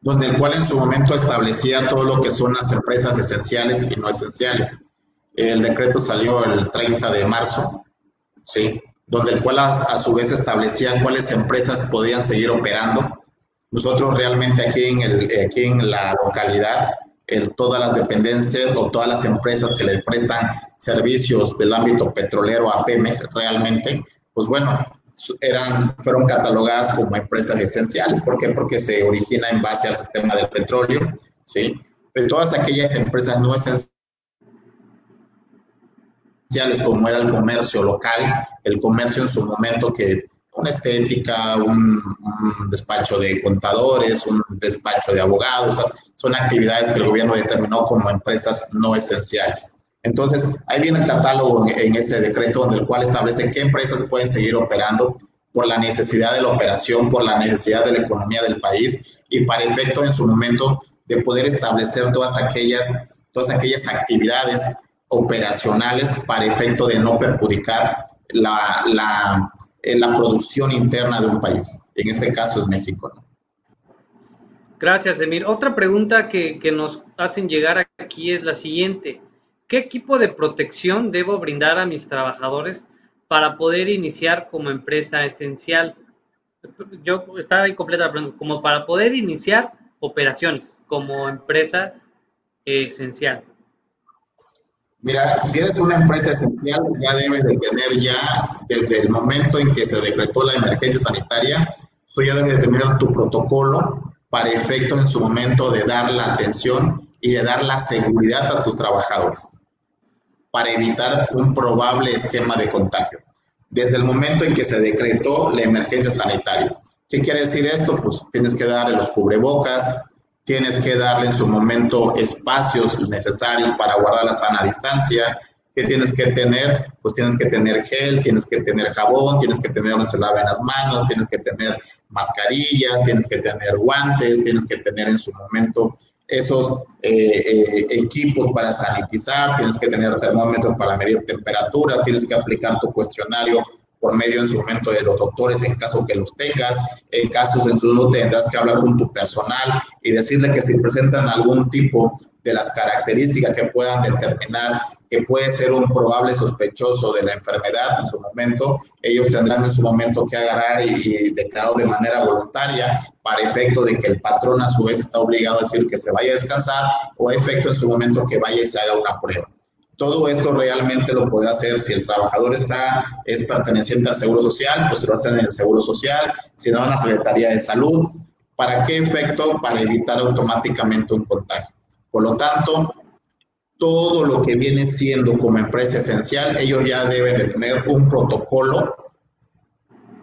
donde el cual en su momento establecía todo lo que son las empresas esenciales y no esenciales. El decreto salió el 30 de marzo, ¿sí? Donde el cual a, su vez establecía cuáles empresas podían seguir operando. Nosotros realmente aquí en, el, aquí en la localidad, todas las dependencias o todas las empresas que le prestan servicios del ámbito petrolero a Pemex realmente, pues bueno, eran, fueron catalogadas como empresas esenciales. ¿Por qué? Porque se origina en base al sistema del petróleo, ¿sí? Pero todas aquellas empresas no esenciales como era el comercio local, el comercio en su momento que una estética, un, despacho de contadores, un despacho de abogados, son actividades que el gobierno determinó como empresas no esenciales. Entonces, ahí viene el catálogo en, ese decreto donde el cual establece qué empresas pueden seguir operando por la necesidad de la operación, por la necesidad de la economía del país y para efecto en su momento de poder establecer todas aquellas, todas aquellas actividades operacionales para efecto de no perjudicar la, la, eh, la producción interna de un país. En este caso es México. Gracias, Emir. Otra pregunta que, que, nos hacen llegar aquí es la siguiente. ¿Qué equipo de protección debo brindar a mis trabajadores para poder iniciar como empresa esencial? Yo estaba incompleta como para poder iniciar operaciones como empresa esencial. Mira, si eres una empresa esencial, ya debes de tener ya, desde el momento en que se decretó la emergencia sanitaria, tú ya debes de tener tu protocolo para efecto en su momento de dar la atención y de dar la seguridad a tus trabajadores, para evitar un probable esquema de contagio. Desde el momento en que se decretó la emergencia sanitaria. ¿Qué quiere decir esto? Pues tienes que darle los cubrebocas, tienes que darle en su momento espacios necesarios para guardar la sana distancia, que tienes que tener, pues tienes que tener gel, tienes que tener jabón, tienes que tener donde se laven las manos, tienes que tener mascarillas, tienes que tener guantes, tienes que tener en su momento esos eh, eh, equipos para sanitizar, tienes que tener termómetro para medir temperaturas, tienes que aplicar tu cuestionario por medio en su momento de los doctores en caso que los tengas, en casos en su no tendrás que hablar con tu personal y decirle que si presentan algún tipo de las características que puedan determinar que puede ser un probable sospechoso de la enfermedad en su momento, ellos tendrán en su momento que agarrar y, y declarar de manera voluntaria para efecto de que el patrón a su vez está obligado a decir que se vaya a descansar o efecto en su momento que vaya y se haga una prueba. Todo esto realmente lo puede hacer si el trabajador está, es perteneciente al Seguro Social, pues se lo hacen en el Seguro Social, si no en la Secretaría de Salud. ¿Para qué efecto? Para evitar automáticamente un contagio. Por lo tanto, todo lo que viene siendo como empresa esencial, ellos ya deben de tener un protocolo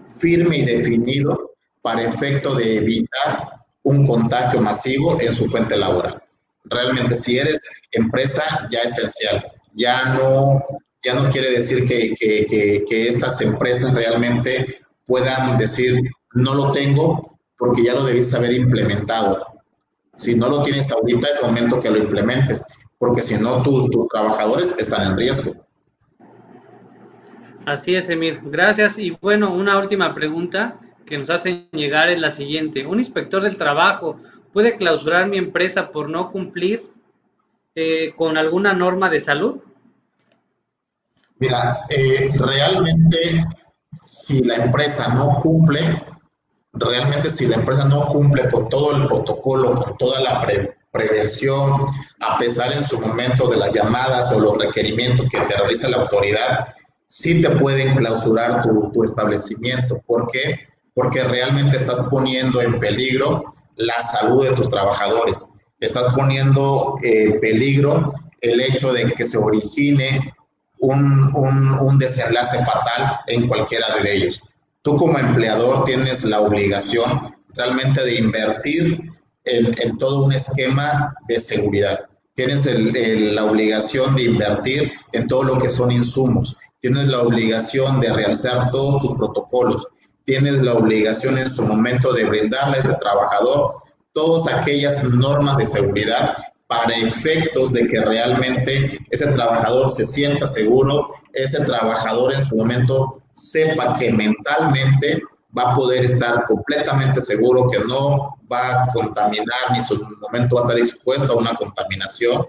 firme y definido para efecto de evitar un contagio masivo en su fuente laboral. Realmente, si eres empresa ya esencial, ya no, ya no quiere decir que, que, que, estas empresas realmente puedan decir, no lo tengo porque ya lo debiste haber implementado. Si no lo tienes ahorita, es momento que lo implementes, porque si no, tus, tus trabajadores están en riesgo. Así es, Emir. Gracias. Y bueno, una última pregunta que nos hacen llegar es la siguiente. ¿Un inspector del trabajo puede clausurar mi empresa por no cumplir eh, con alguna norma de salud? Mira, eh, realmente si la empresa no cumple, realmente si la empresa no cumple con todo el protocolo, con toda la prevención, a pesar en su momento de las llamadas o los requerimientos que te realiza la autoridad, sí te pueden clausurar tu, tu establecimiento. ¿Por qué? Porque realmente estás poniendo en peligro la salud de tus trabajadores. Estás poniendo en peligro el hecho de que se origine un, un, desenlace fatal en cualquiera de ellos. Tú como empleador tienes la obligación realmente de invertir en, todo un esquema de seguridad. Tienes la obligación de invertir en todo lo que son insumos. Tienes la obligación de realizar todos tus protocolos tienes la obligación en su momento de brindarle a ese trabajador todas aquellas normas de seguridad para efectos de que realmente ese trabajador se sienta seguro, ese trabajador en su momento sepa que mentalmente va a poder estar completamente seguro que no va a contaminar ni su momento va a estar expuesto a una contaminación,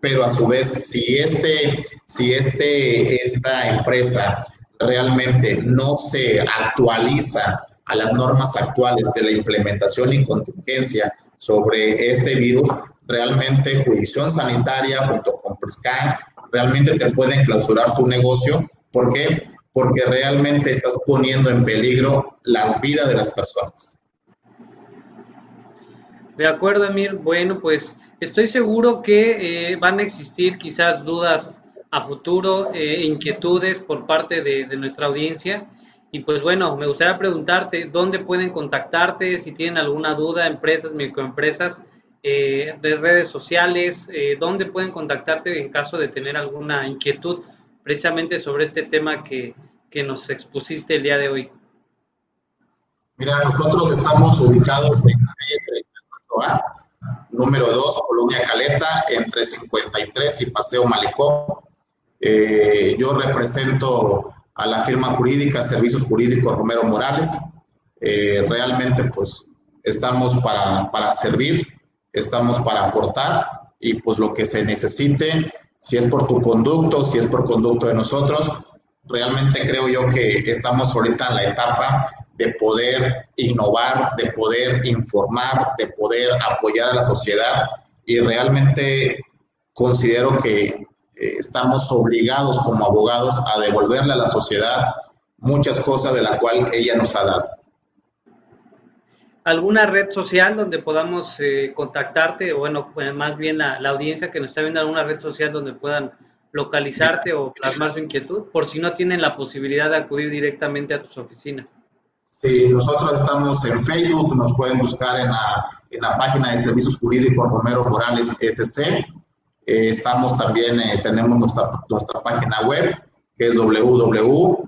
pero a su vez si este si este esta empresa realmente no se actualiza a las normas actuales de la implementación y contingencia sobre este virus, realmente jurisdicción sanitaria junto con Prescan realmente te pueden clausurar tu negocio. ¿Por qué? Porque realmente estás poniendo en peligro la vida de las personas. De acuerdo, Emir. Bueno, pues estoy seguro que eh, van a existir quizás dudas a futuro, eh, inquietudes por parte de, nuestra audiencia. Y pues bueno, me gustaría preguntarte dónde pueden contactarte, si tienen alguna duda, empresas, microempresas, eh, de redes sociales, eh, dónde pueden contactarte en caso de tener alguna inquietud precisamente sobre este tema que, que nos expusiste el día de hoy. Mira, nosotros estamos ubicados en calle 38A, número 2, Colonia Caleta, entre 53 y Paseo Malecón. Eh, yo represento a la firma jurídica Servicios Jurídicos Romero Morales. Eh, realmente pues estamos para, para servir, estamos para aportar y pues lo que se necesite, si es por tu conducto, si es por conducto de nosotros, realmente creo yo que estamos ahorita en la etapa de poder innovar, de poder informar, de poder apoyar a la sociedad y realmente considero que eh, estamos obligados como abogados a devolverle a la sociedad muchas cosas de las cuales ella nos ha dado. ¿Alguna red social donde podamos eh, contactarte? O bueno, pues, más bien la, audiencia que nos está viendo, alguna red social donde puedan localizarte o plasmar su inquietud, por si no tienen la posibilidad de acudir directamente a tus oficinas. Sí, nosotros estamos en Facebook, nos pueden buscar en la, en la página de Servicios Jurídicos Romero Morales SC, eh, estamos también, eh, tenemos nuestra, nuestra página web, que es www.sjrm.mx,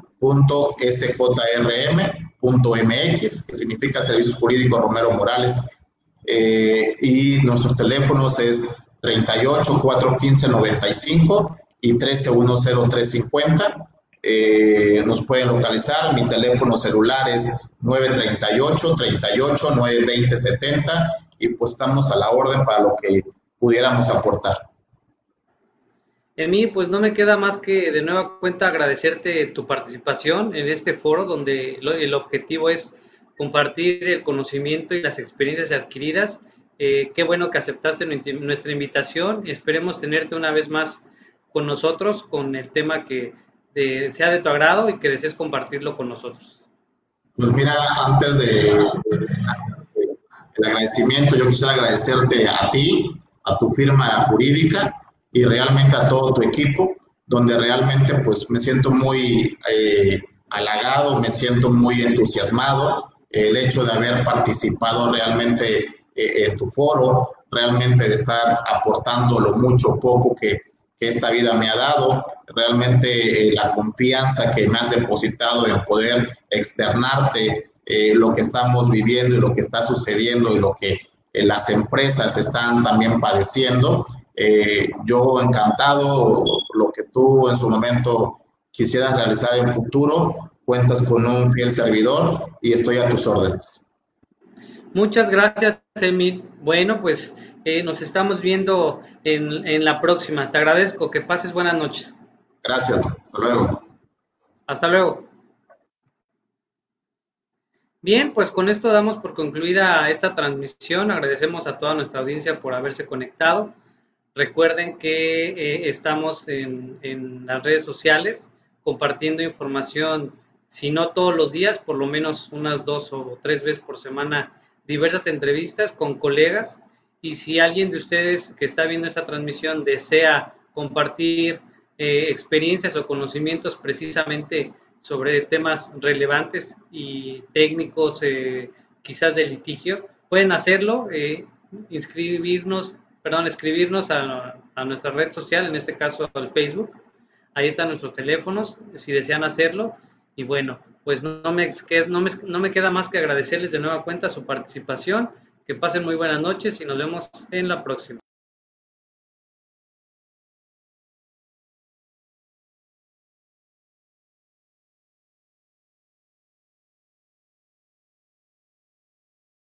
que significa Servicios Jurídicos Romero Morales. Eh, y nuestros teléfonos es 38 415 95 y 13 350. eh, nos pueden localizar. Mi teléfono celular es 938 38 920 70 y pues estamos a la orden para lo que pudiéramos aportar. En mí, pues no me queda más que de nueva cuenta agradecerte tu participación en este foro donde el objetivo es compartir el conocimiento y las experiencias adquiridas. Eh, qué bueno que aceptaste nuestra invitación. Esperemos tenerte una vez más con nosotros con el tema que sea de tu agrado y que desees compartirlo con nosotros. Pues mira, antes de, agradecimiento, yo quisiera agradecerte a ti, a tu firma jurídica y realmente a todo tu equipo, donde realmente pues me siento muy eh, halagado, me siento muy entusiasmado el hecho de haber participado realmente eh, en tu foro, realmente de estar aportando lo mucho poco que, esta vida me ha dado, realmente eh, la confianza que me has depositado en poder externarte eh, lo que estamos viviendo y lo que está sucediendo y lo que las empresas están también padeciendo. Yo encantado, lo que tú en su momento quisieras realizar en futuro, cuentas con un fiel servidor y estoy a tus órdenes. Muchas gracias, Emil. Bueno, pues eh, nos estamos viendo en, en la próxima. Te agradezco. Que pases buenas noches. Gracias. Hasta luego. Hasta luego. Bien, pues con esto damos por concluida esta transmisión. Agradecemos a toda nuestra audiencia por haberse conectado. Recuerden que eh, estamos en, las redes sociales compartiendo información si no todos los días, por lo menos unas dos o tres veces por semana, diversas entrevistas con colegas. Y si alguien de ustedes que está viendo esta transmisión desea compartir eh, experiencias o conocimientos precisamente sobre temas relevantes y técnicos, eh, quizás de litigio, pueden hacerlo, inscribirnos, perdón, escribirnos a, a nuestra red social, en este caso al Facebook. Ahí están nuestros teléfonos, si desean hacerlo y bueno, pues no me, no, me, no me queda más que agradecerles de nueva cuenta su participación. Que pasen muy buenas noches y nos vemos en la próxima.